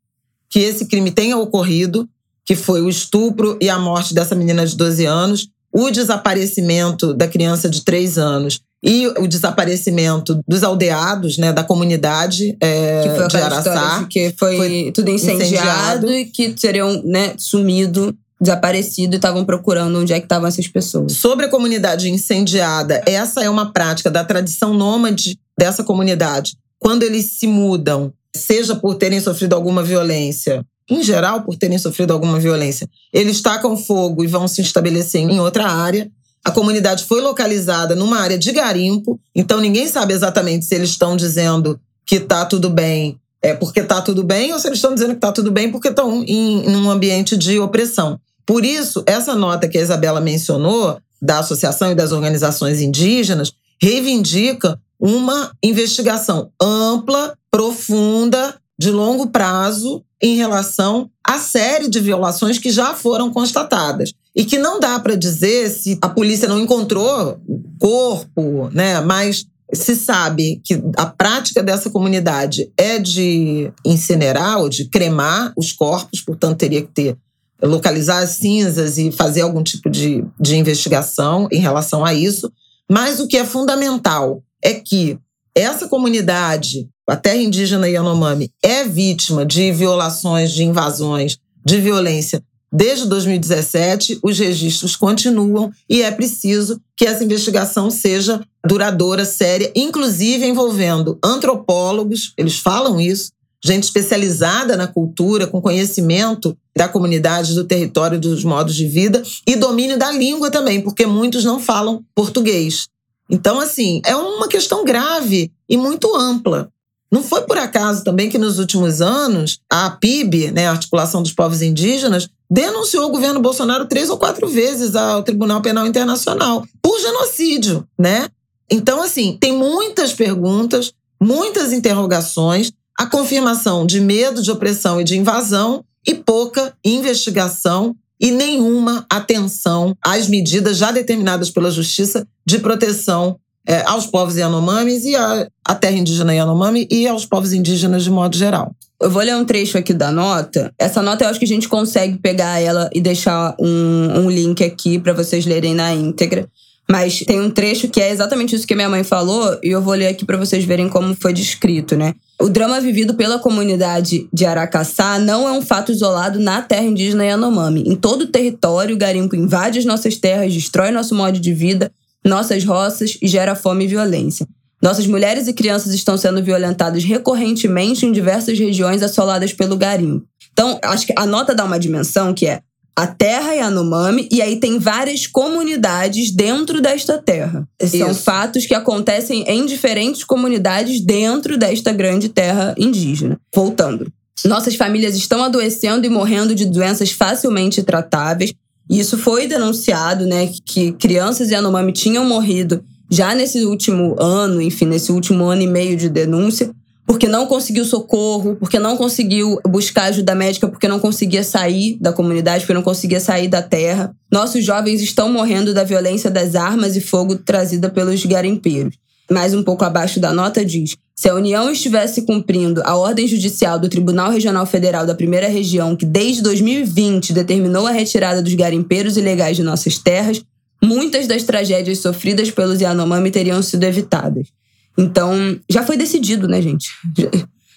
que esse crime tenha ocorrido, que foi o estupro e a morte dessa menina de 12 anos, o desaparecimento da criança de 3 anos e o desaparecimento dos aldeados, né, da comunidade é, que foi de Araçá. De que foi, foi tudo incendiado, incendiado, e que teriam né, sumido desaparecido e estavam procurando onde é que estavam essas pessoas. Sobre a comunidade incendiada, essa é uma prática da tradição nômade dessa comunidade. Quando eles se mudam, seja por terem sofrido alguma violência, em geral por terem sofrido alguma violência, eles tacam fogo e vão se estabelecer em outra área. A comunidade foi localizada numa área de garimpo, então ninguém sabe exatamente se eles estão dizendo que tá tudo bem é porque tá tudo bem ou se eles estão dizendo que tá tudo bem porque estão em, em um ambiente de opressão. Por isso, essa nota que a Isabela mencionou, da Associação e das Organizações Indígenas, reivindica uma investigação ampla, profunda, de longo prazo em relação à série de violações que já foram constatadas. E que não dá para dizer se a polícia não encontrou corpo, né? Mas se sabe que a prática dessa comunidade é de incinerar ou de cremar os corpos, portanto, teria que ter localizar as cinzas e fazer algum tipo de, de investigação em relação a isso. Mas o que é fundamental é que essa comunidade, a terra indígena Yanomami, é vítima de violações, de invasões, de violência desde 2017. Os registros continuam e é preciso que essa investigação seja duradoura, séria, inclusive envolvendo antropólogos, eles falam isso, gente especializada na cultura, com conhecimento da comunidade, do território, dos modos de vida e domínio da língua também, porque muitos não falam português. Então, assim, é uma questão grave e muito ampla. Não foi por acaso também que nos últimos anos a PIB, né, a Articulação dos Povos Indígenas, denunciou o governo Bolsonaro três ou quatro vezes ao Tribunal Penal Internacional por genocídio, né? Então, assim, tem muitas perguntas, muitas interrogações, a confirmação de medo de opressão e de invasão e pouca investigação e nenhuma atenção às medidas já determinadas pela Justiça de proteção é, aos povos Yanomamis e à, terra indígena Yanomami e aos povos indígenas de modo geral. Eu vou ler um trecho aqui da nota. Essa nota eu acho que a gente consegue pegar ela e deixar um, um link aqui para vocês lerem na íntegra. Mas tem um trecho que é exatamente isso que minha mãe falou, e eu vou ler aqui para vocês verem como foi descrito, né? O drama vivido pela comunidade de Aracaçá não é um fato isolado na terra indígena Yanomami. Em todo o território, o garimpo invade as nossas terras, destrói nosso modo de vida, nossas roças e gera fome e violência. Nossas mulheres e crianças estão sendo violentadas recorrentemente em diversas regiões assoladas pelo garimpo. Então, acho que a nota dá uma dimensão que é a terra Yanomami, e aí tem várias comunidades dentro desta terra. Isso. São fatos que acontecem em diferentes comunidades dentro desta grande terra indígena. Voltando. Nossas famílias estão adoecendo e morrendo de doenças facilmente tratáveis. Isso foi denunciado, né, que crianças Yanomami tinham morrido já nesse último ano, enfim, nesse último ano e meio de denúncia porque não conseguiu socorro, porque não conseguiu buscar ajuda médica, porque não conseguia sair da comunidade, porque não conseguia sair da terra. Nossos jovens estão morrendo da violência das armas e fogo trazida pelos garimpeiros. Mais um pouco abaixo da nota diz: se a União estivesse cumprindo a ordem judicial do Tribunal Regional Federal da Primeira Região, que desde 2020 determinou a retirada dos garimpeiros ilegais de nossas terras, muitas das tragédias sofridas pelos Yanomami teriam sido evitadas. Então, já foi decidido, né, gente?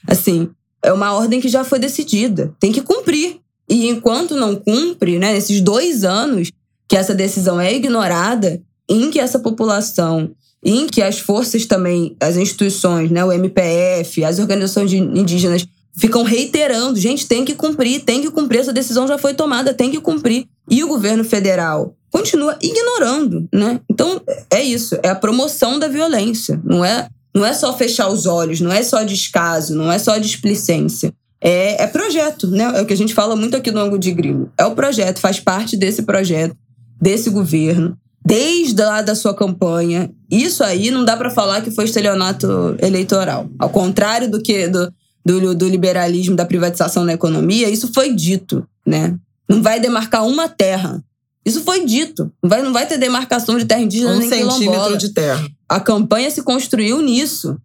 Assim, é uma ordem que já foi decidida. Tem que cumprir. E enquanto não cumpre, né, nesses dois anos que essa decisão é ignorada, em que essa população, em que as forças também, as instituições, né, o MPF, as organizações indígenas ficam reiterando, gente, tem que cumprir, tem que cumprir, essa decisão já foi tomada, tem que cumprir. E o governo federal continua ignorando, né? Então, é isso, é a promoção da violência, não é, não é só fechar os olhos, não é só descaso, não é só displicência. É, é projeto, né? É o que a gente fala muito aqui no ângulo de grilo. É o projeto, faz parte desse projeto, desse governo, desde lá da sua campanha. Isso aí não dá para falar que foi estelionato eleitoral. Ao contrário do que do, do, do liberalismo, da privatização na economia, isso foi dito, né? Não vai demarcar uma terra isso foi dito. Não vai, não vai ter demarcação de terra indígena um nem centímetro de terra. A campanha se construiu nisso.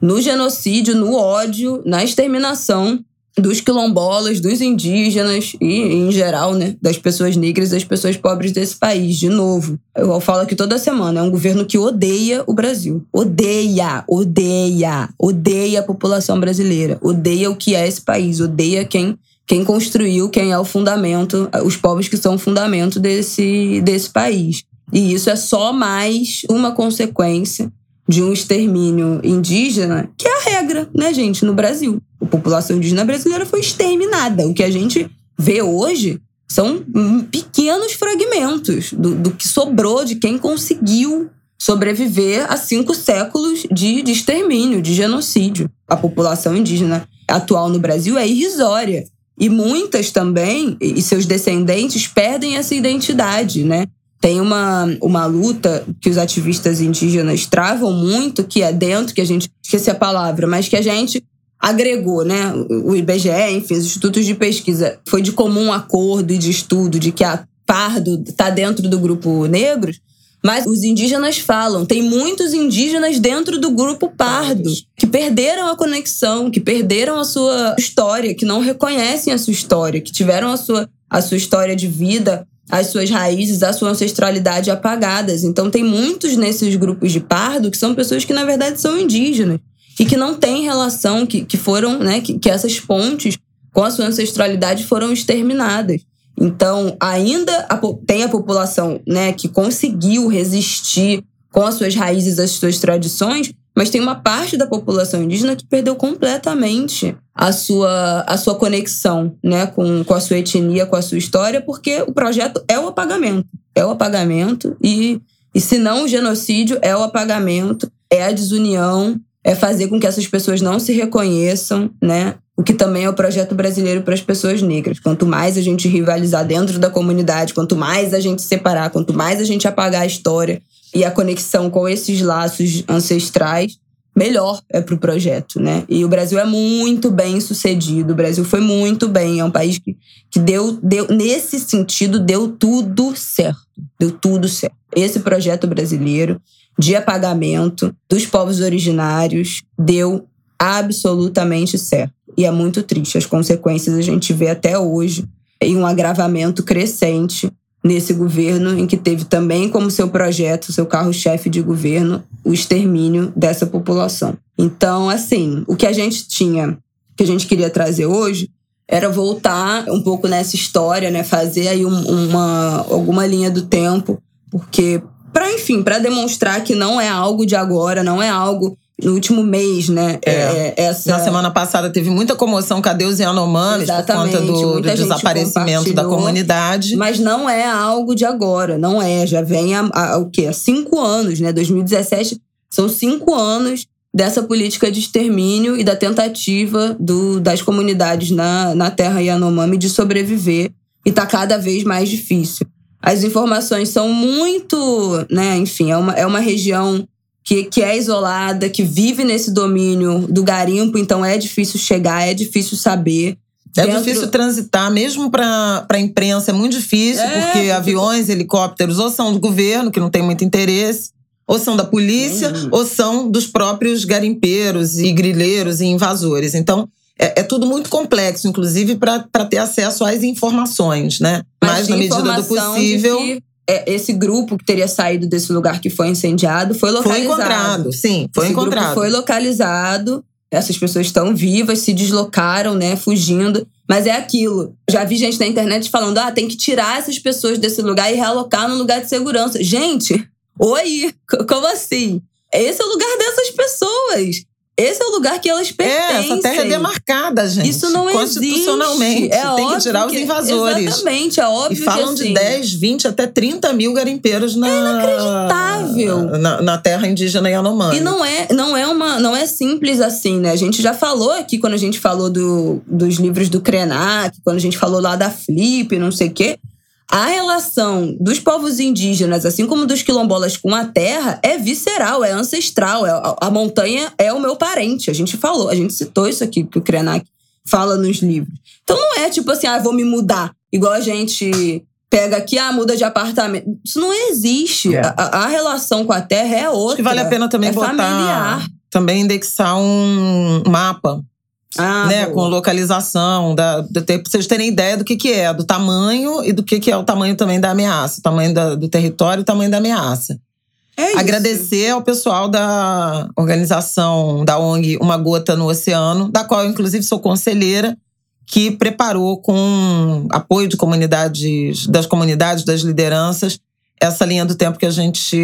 No genocídio, no ódio, na exterminação dos quilombolas, dos indígenas e, em geral, né, das pessoas negras e das pessoas pobres desse país. De novo, eu falo aqui toda semana, é um governo que odeia o Brasil. Odeia, odeia, odeia a população brasileira. Odeia o que é esse país, odeia quem quem construiu, quem é o fundamento, os povos que são o fundamento desse, desse país. E isso é só mais uma consequência de um extermínio indígena, que é a regra, né, gente, no Brasil. A população indígena brasileira foi exterminada. O que a gente vê hoje são pequenos fragmentos do, do que sobrou de quem conseguiu sobreviver a cinco séculos de, de extermínio, de genocídio. A população indígena atual no Brasil é irrisória. E muitas também, e seus descendentes, perdem essa identidade, né? Tem uma, uma luta que os ativistas indígenas travam muito, que é dentro, que a gente esqueci a palavra, mas que a gente agregou, né? O IBGE, enfim, os institutos de pesquisa, foi de comum acordo e de estudo de que a pardo está dentro do grupo negros, mas os indígenas falam, tem muitos indígenas dentro do grupo pardo que perderam a conexão, que perderam a sua história, que não reconhecem a sua história, que tiveram a sua, a sua história de vida, as suas raízes, a sua ancestralidade apagadas. Então tem muitos nesses grupos de pardo que são pessoas que na verdade são indígenas e que não têm relação, que, que foram, né, que, que essas pontes com a sua ancestralidade foram exterminadas. Então, ainda a, tem a população né, que conseguiu resistir com as suas raízes, as suas tradições, mas tem uma parte da população indígena que perdeu completamente a sua, a sua conexão né, com, com a sua etnia, com a sua história, porque o projeto é o apagamento. É o apagamento, e, e se não o genocídio, é o apagamento, é a desunião, é fazer com que essas pessoas não se reconheçam, né? O que também é o projeto brasileiro para as pessoas negras. Quanto mais a gente rivalizar dentro da comunidade, quanto mais a gente separar, quanto mais a gente apagar a história e a conexão com esses laços ancestrais, melhor é para o projeto, né? E o Brasil é muito bem sucedido. O Brasil foi muito bem. É um país que, que deu, deu, nesse sentido, deu tudo certo. Deu tudo certo. Esse projeto brasileiro de apagamento dos povos originários deu absolutamente certo. E é muito triste. As consequências a gente vê até hoje em um agravamento crescente nesse governo, em que teve também como seu projeto, seu carro-chefe de governo, o extermínio dessa população. Então, assim, o que a gente tinha, que a gente queria trazer hoje, era voltar um pouco nessa história, né? Fazer aí um, uma, alguma linha do tempo, porque para enfim, para demonstrar que não é algo de agora, não é algo no último mês, né? É. é essa... Na semana passada teve muita comoção. Cadê os Yanomamis? Exatamente. Por conta do, do desaparecimento da comunidade. Mas não é algo de agora, não é. Já vem há, há o quê? Há cinco anos, né? 2017 são cinco anos dessa política de extermínio e da tentativa do, das comunidades na, na terra Yanomami de sobreviver. E tá cada vez mais difícil. As informações são muito, né? Enfim, é uma, é uma região que, que é isolada, que vive nesse domínio do garimpo, então é difícil chegar, é difícil saber. É Dentro... difícil transitar, mesmo para a imprensa é muito difícil, é, porque aviões, helicópteros ou são do governo, que não tem muito interesse, ou são da polícia, ou são dos próprios garimpeiros e grileiros e invasores. Então, é, é tudo muito complexo, inclusive para ter acesso às informações, né? Mas, Mas na medida do possível. É, esse grupo que teria saído desse lugar que foi incendiado foi localizado. Foi encontrado, sim, foi esse encontrado. Foi localizado. Essas pessoas estão vivas, se deslocaram, né, fugindo. Mas é aquilo. Já vi gente na internet falando: ah, tem que tirar essas pessoas desse lugar e realocar no lugar de segurança. Gente, oi! Como assim? Esse é o lugar dessas pessoas. Esse é o lugar que elas pertencem. É, essa terra é demarcada, gente. Isso não Constitucionalmente. existe. É Tem que tirar os invasores. Exatamente, é óbvio E falam que, assim, de 10, 20, até 30 mil garimpeiros na... É inacreditável. Na, na terra indígena Yanomami. E não é, não, é uma, não é simples assim, né? A gente já falou aqui, quando a gente falou do, dos livros do Krenak, quando a gente falou lá da Flip, não sei o quê a relação dos povos indígenas, assim como dos quilombolas com a terra, é visceral, é ancestral. É, a, montanha é o meu parente. A gente falou, a gente citou isso aqui que o Krenak fala nos livros. Então não é tipo assim, ah, vou me mudar. Igual a gente pega aqui, ah, muda de apartamento. Isso não existe. É. A, a, relação com a terra é outra. Acho que vale a pena também é botar. Familiar. Também indexar um mapa ah, né, com localização, da, pra vocês terem ideia do que, que é, do tamanho e do que, que é o tamanho também da ameaça, o tamanho da, do território e o tamanho da ameaça. É Agradecer ao pessoal da organização da ONG Uma Gota no Oceano, da qual eu, inclusive, sou conselheira, que preparou com apoio de comunidades, das comunidades, das lideranças, essa linha do tempo que a gente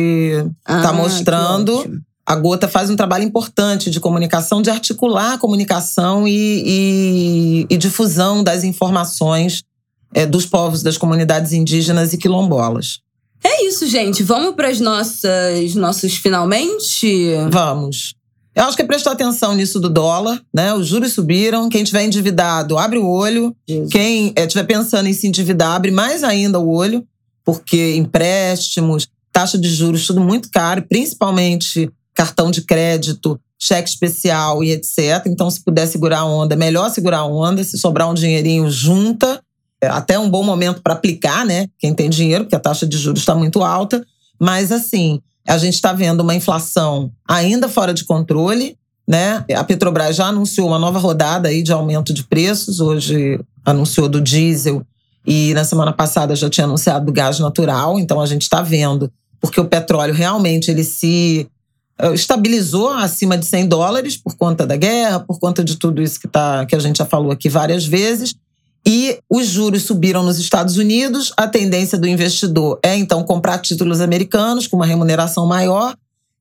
está ah, mostrando a Gota faz um trabalho importante de comunicação, de articular a comunicação e, e, e difusão das informações é, dos povos, das comunidades indígenas e quilombolas. É isso, gente. Vamos para as nossas nossos finalmente? Vamos. Eu acho que é prestar atenção nisso do dólar, né? Os juros subiram. Quem tiver endividado, abre o olho. Jesus. Quem estiver é, pensando em se endividar, abre mais ainda o olho porque empréstimos, taxa de juros, tudo muito caro, principalmente cartão de crédito, cheque especial e etc. Então, se puder segurar a onda, melhor segurar a onda. Se sobrar um dinheirinho, junta. É até um bom momento para aplicar, né? Quem tem dinheiro, porque a taxa de juros está muito alta. Mas, assim, a gente está vendo uma inflação ainda fora de controle. Né? A Petrobras já anunciou uma nova rodada aí de aumento de preços. Hoje anunciou do diesel e na semana passada já tinha anunciado do gás natural. Então a gente está vendo, porque o petróleo realmente ele se estabilizou acima de 100 dólares por conta da guerra, por conta de tudo isso que, tá, que a gente já falou aqui várias vezes. E os juros subiram nos Estados Unidos. A tendência do investidor é então comprar títulos americanos com uma remuneração maior.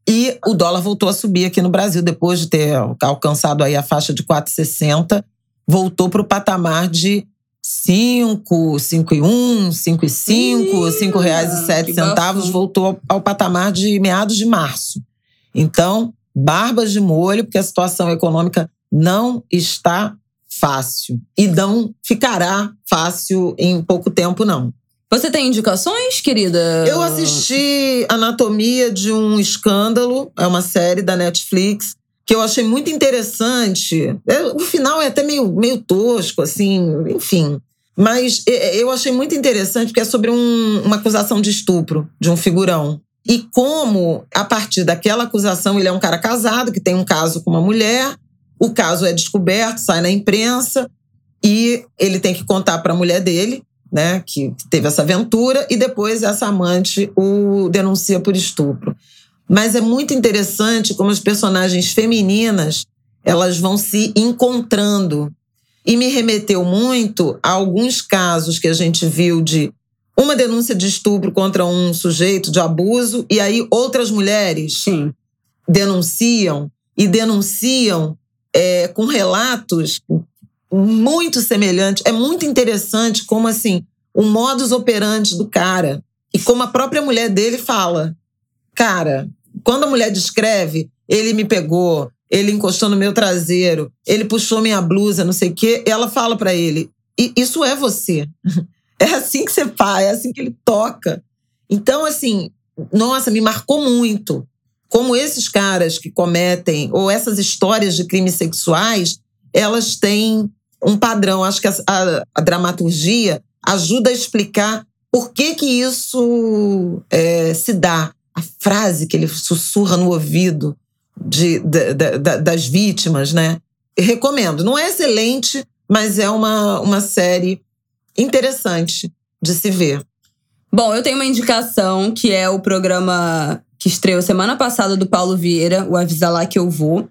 E o dólar voltou a subir aqui no Brasil depois de ter alcançado aí a faixa de 4,60, voltou para o patamar de 5, 5 e 1, 5 e 5, 5 reais e 7 centavos, voltou ao patamar de meados de março. Então, barbas de molho, porque a situação econômica não está fácil. E não ficará fácil em pouco tempo, não. Você tem indicações, querida? Eu assisti Anatomia de um Escândalo, é uma série da Netflix, que eu achei muito interessante. É, o final é até meio, meio tosco, assim, enfim. Mas eu achei muito interessante porque é sobre um, uma acusação de estupro de um figurão. E como, a partir daquela acusação, ele é um cara casado, que tem um caso com uma mulher, o caso é descoberto, sai na imprensa e ele tem que contar para a mulher dele, né, que teve essa aventura, e depois essa amante o denuncia por estupro. Mas é muito interessante como as personagens femininas elas vão se encontrando. E me remeteu muito a alguns casos que a gente viu de uma denúncia de estupro contra um sujeito de abuso, e aí outras mulheres Sim. denunciam e denunciam é, com relatos muito semelhantes. É muito interessante como assim o modus operandi do cara e como a própria mulher dele fala. Cara, quando a mulher descreve, ele me pegou, ele encostou no meu traseiro, ele puxou minha blusa, não sei o quê, ela fala para ele: Isso é você. É assim que você faz, é assim que ele toca. Então, assim, nossa, me marcou muito como esses caras que cometem, ou essas histórias de crimes sexuais, elas têm um padrão. Acho que a, a, a dramaturgia ajuda a explicar por que, que isso é, se dá. A frase que ele sussurra no ouvido de, de, de, das vítimas, né? recomendo. Não é excelente, mas é uma, uma série interessante de se ver. Bom, eu tenho uma indicação que é o programa que estreou semana passada do Paulo Vieira, o Avisa Lá Que Eu Vou.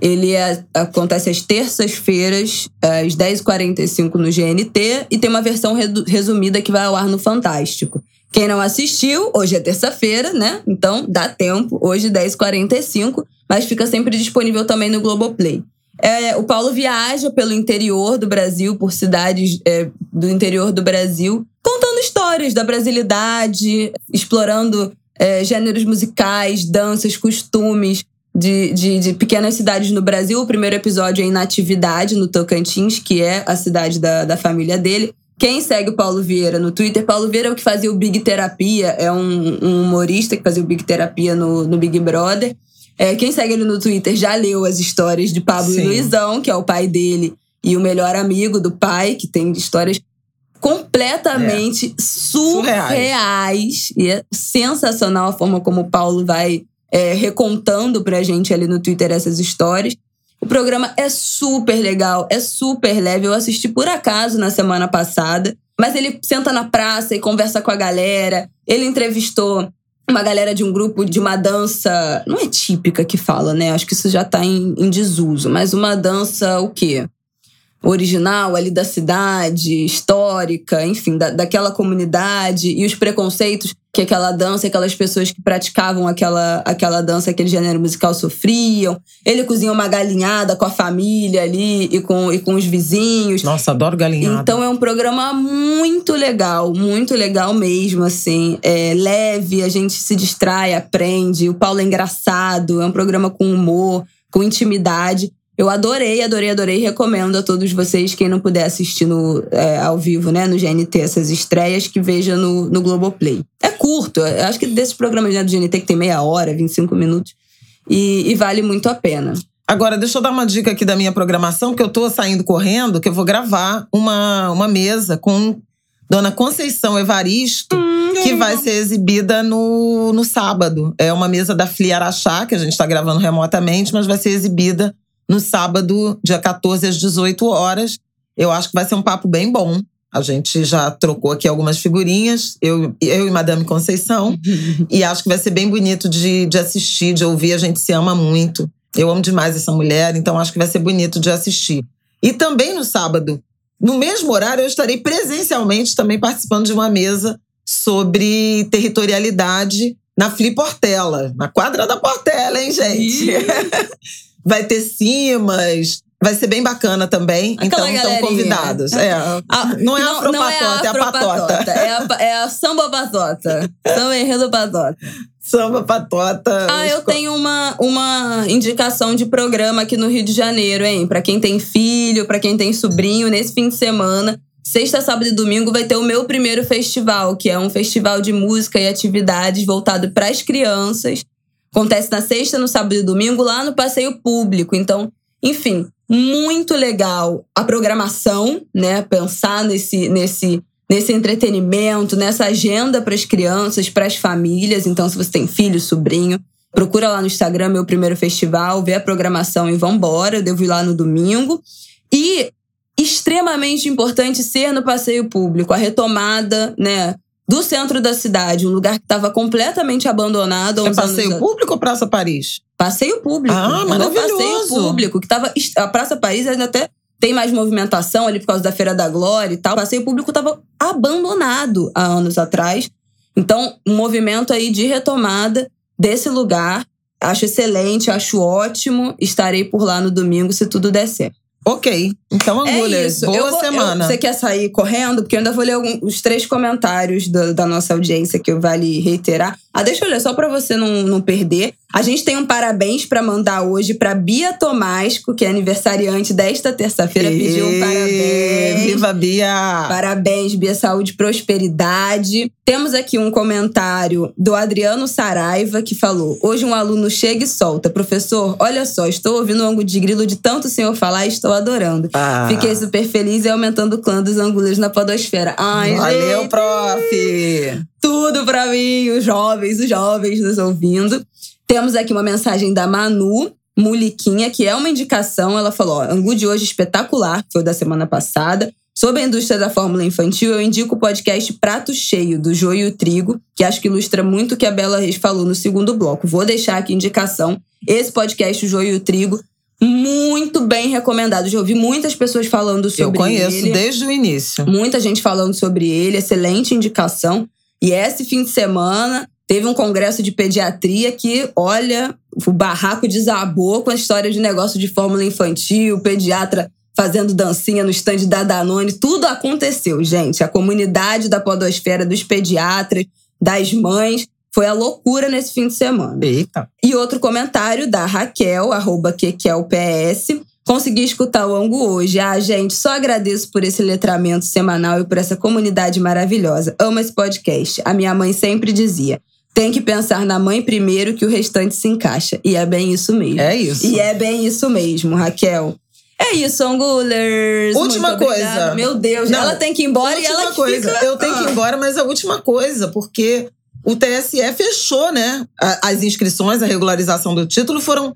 Ele é, acontece às terças-feiras, às 10h45 no GNT, e tem uma versão resumida que vai ao ar no Fantástico. Quem não assistiu, hoje é terça-feira, né? Então dá tempo, hoje 10h45, mas fica sempre disponível também no Globoplay. É, o Paulo viaja pelo interior do Brasil, por cidades é, do interior do Brasil, contando histórias da brasilidade, explorando é, gêneros musicais, danças, costumes de, de, de, pequenas cidades no Brasil. O primeiro episódio é em Natividade, no Tocantins, que é a cidade da, da família dele. Quem segue o Paulo Vieira no Twitter, Paulo Vieira é o que fazia o Big Terapia, é um, um humorista que fazia o Big Terapia no, no Big Brother. É, quem segue ele no Twitter já leu as histórias de Pablo Sim. e Luizão, que é o pai dele e o melhor amigo do pai, que tem histórias completamente é. surreais. surreais. E é sensacional a forma como o Paulo vai é, recontando pra gente ali no Twitter essas histórias. O programa é super legal, é super leve. Eu assisti por acaso na semana passada, mas ele senta na praça e conversa com a galera. Ele entrevistou uma galera de um grupo de uma dança. Não é típica que fala, né? Acho que isso já tá em, em desuso, mas uma dança o quê? Original ali da cidade, histórica, enfim, da, daquela comunidade e os preconceitos que aquela dança, aquelas pessoas que praticavam aquela, aquela dança, aquele gênero musical sofriam. Ele cozinha uma galinhada com a família ali e com, e com os vizinhos. Nossa, adoro galinhada. Então é um programa muito legal, muito legal mesmo, assim. É leve, a gente se distrai, aprende. O Paulo é engraçado, é um programa com humor, com intimidade. Eu adorei, adorei, adorei. Recomendo a todos vocês, quem não puder assistir no, é, ao vivo, né, no GNT, essas estreias, que veja no, no Globoplay. É curto, eu acho que desses programas né, do GNT que tem meia hora, 25 minutos, e, e vale muito a pena. Agora, deixa eu dar uma dica aqui da minha programação, porque eu tô saindo correndo, que eu vou gravar uma, uma mesa com Dona Conceição Evaristo, hum, que vai ser exibida no, no sábado. É uma mesa da Flia Araxá, que a gente está gravando remotamente, mas vai ser exibida no sábado, dia 14 às 18 horas. Eu acho que vai ser um papo bem bom. A gente já trocou aqui algumas figurinhas, eu, eu e Madame Conceição. e acho que vai ser bem bonito de, de assistir, de ouvir. A gente se ama muito. Eu amo demais essa mulher, então acho que vai ser bonito de assistir. E também no sábado, no mesmo horário, eu estarei presencialmente também participando de uma mesa sobre territorialidade na Fli Portela, na quadra da Portela, hein, gente? vai ter cimas. Vai ser bem bacana também. Aquela então estão convidados. É. A, não é a afropatota, é a, é a patota. É a, é a samba patota. Samba enredo patota. Samba patota. Ah, eu tenho uma, uma indicação de programa aqui no Rio de Janeiro, hein? Pra quem tem filho, pra quem tem sobrinho, nesse fim de semana. Sexta, sábado e domingo vai ter o meu primeiro festival, que é um festival de música e atividades voltado para as crianças. Acontece na sexta, no sábado e domingo, lá no passeio público. Então, enfim, muito legal a programação, né? Pensar nesse, nesse, nesse entretenimento, nessa agenda para as crianças, para as famílias. Então, se você tem filho, sobrinho, procura lá no Instagram meu primeiro festival, vê a programação e vambora. Eu devo ir lá no domingo. E extremamente importante ser no passeio público, a retomada, né? Do centro da cidade, um lugar que estava completamente abandonado. É passeio anos... público ou Praça Paris? Passeio público. Ah, maravilhoso. Passeio público, que tava. A Praça Paris ainda até tem mais movimentação ali por causa da Feira da Glória e tal. O passeio público estava abandonado há anos atrás. Então, um movimento aí de retomada desse lugar. Acho excelente, acho ótimo. Estarei por lá no domingo se tudo der certo. Ok. Então, Angulha, é boa vou, semana. Eu, você quer sair correndo? Porque eu ainda vou ler alguns, os três comentários do, da nossa audiência que eu vale reiterar. Ah, deixa eu ler só para você não, não perder. A gente tem um parabéns para mandar hoje para Bia Tomasco, que é aniversariante desta terça-feira. Pediu um parabéns. Viva Bia! Parabéns, Bia. Saúde prosperidade. Temos aqui um comentário do Adriano Saraiva, que falou: Hoje um aluno chega e solta. Professor, olha só, estou ouvindo o ângulo de grilo de tanto senhor falar e estou adorando. Ah. Fiquei super feliz e aumentando o clã dos anguleiros na podosfera. Ai, Valeu, gente. prof! Tudo pra mim, os jovens, os jovens nos ouvindo. Temos aqui uma mensagem da Manu, Muliquinha, que é uma indicação. Ela falou: ó, Angu de hoje espetacular, foi da semana passada. Sobre a indústria da fórmula infantil, eu indico o podcast Prato Cheio, do Joio e o Trigo, que acho que ilustra muito o que a Bela Reis falou no segundo bloco. Vou deixar aqui indicação. Esse podcast, o Joio e o Trigo, muito bem recomendado. Já ouvi muitas pessoas falando sobre ele. Eu conheço ele. desde o início. Muita gente falando sobre ele, excelente indicação. E esse fim de semana teve um congresso de pediatria que, olha, o barraco desabou com a história de negócio de fórmula infantil, pediatra fazendo dancinha no stand da Danone. Tudo aconteceu, gente. A comunidade da podosfera dos pediatras, das mães, foi a loucura nesse fim de semana. Eita. E outro comentário da Raquel, arroba QQLPS. Consegui escutar o Angu hoje. Ah, gente, só agradeço por esse letramento semanal e por essa comunidade maravilhosa. Amo esse podcast. A minha mãe sempre dizia: tem que pensar na mãe primeiro que o restante se encaixa. E é bem isso mesmo. É isso. E é bem isso mesmo, Raquel. É isso, Angulers. Última coisa. Meu Deus, Não, ela tem que ir embora e ela coisa. Fica... Eu tenho que ir embora, mas a última coisa, porque o TSE fechou, né? As inscrições, a regularização do título foram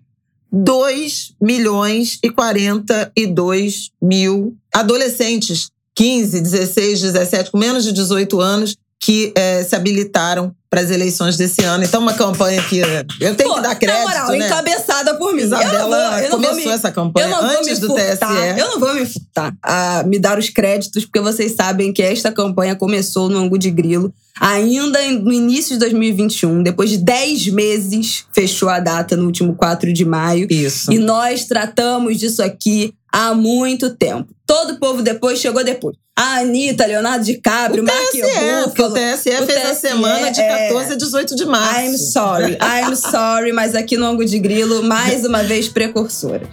2 milhões e 42 mil adolescentes, 15, 16, 17, com menos de 18 anos, que é, se habilitaram para as eleições desse ano. Então, uma campanha que eu tenho Pô, que dar crédito, na moral, né? encabeçada por mim. Isabela vou, começou me, essa campanha antes do TSE. Eu não vou me furtar a me dar os créditos, porque vocês sabem que esta campanha começou no Angu de Grilo ainda no início de 2021, depois de 10 meses, fechou a data no último 4 de maio. Isso. E nós tratamos disso aqui há muito tempo. Todo o povo depois chegou depois. A Anitta, Leonardo DiCaprio, Mark Ruffalo. O TSE fez TSE, a semana de 14 é... a 18 de março. I'm sorry, I'm sorry, mas aqui no Ango de Grilo, mais uma vez, precursoras.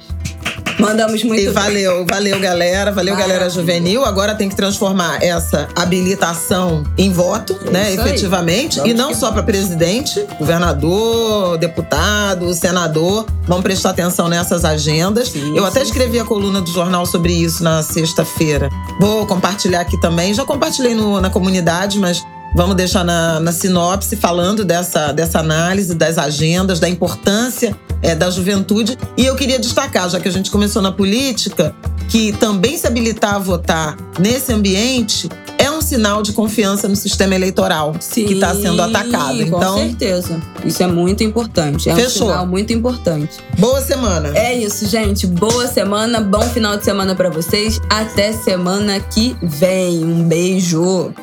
Mandamos muito E valeu, valeu, galera. Valeu, galera Maravilha. juvenil. Agora tem que transformar essa habilitação em voto, né? isso aí. Efetivamente. Vamos e não só para presidente, governador, deputado, senador. Vamos prestar atenção nessas agendas. Sim, Eu até sim, escrevi a coluna do jornal sobre isso na sexta-feira. Vou compartilhar aqui também. Já compartilhei no- na comunidade, mas Vamos deixar na, na sinopse falando dessa, dessa análise das agendas, da importância é, da juventude. E eu queria destacar, já que a gente começou na política, que também se habilitar a votar nesse ambiente é um sinal de confiança no sistema eleitoral que está sendo atacado. Com Então, certeza. Isso é muito importante. É Fechou. um sinal muito importante. boa semana. É isso, gente. Boa semana, bom final de semana pra vocês. Até semana que vem. Um beijo.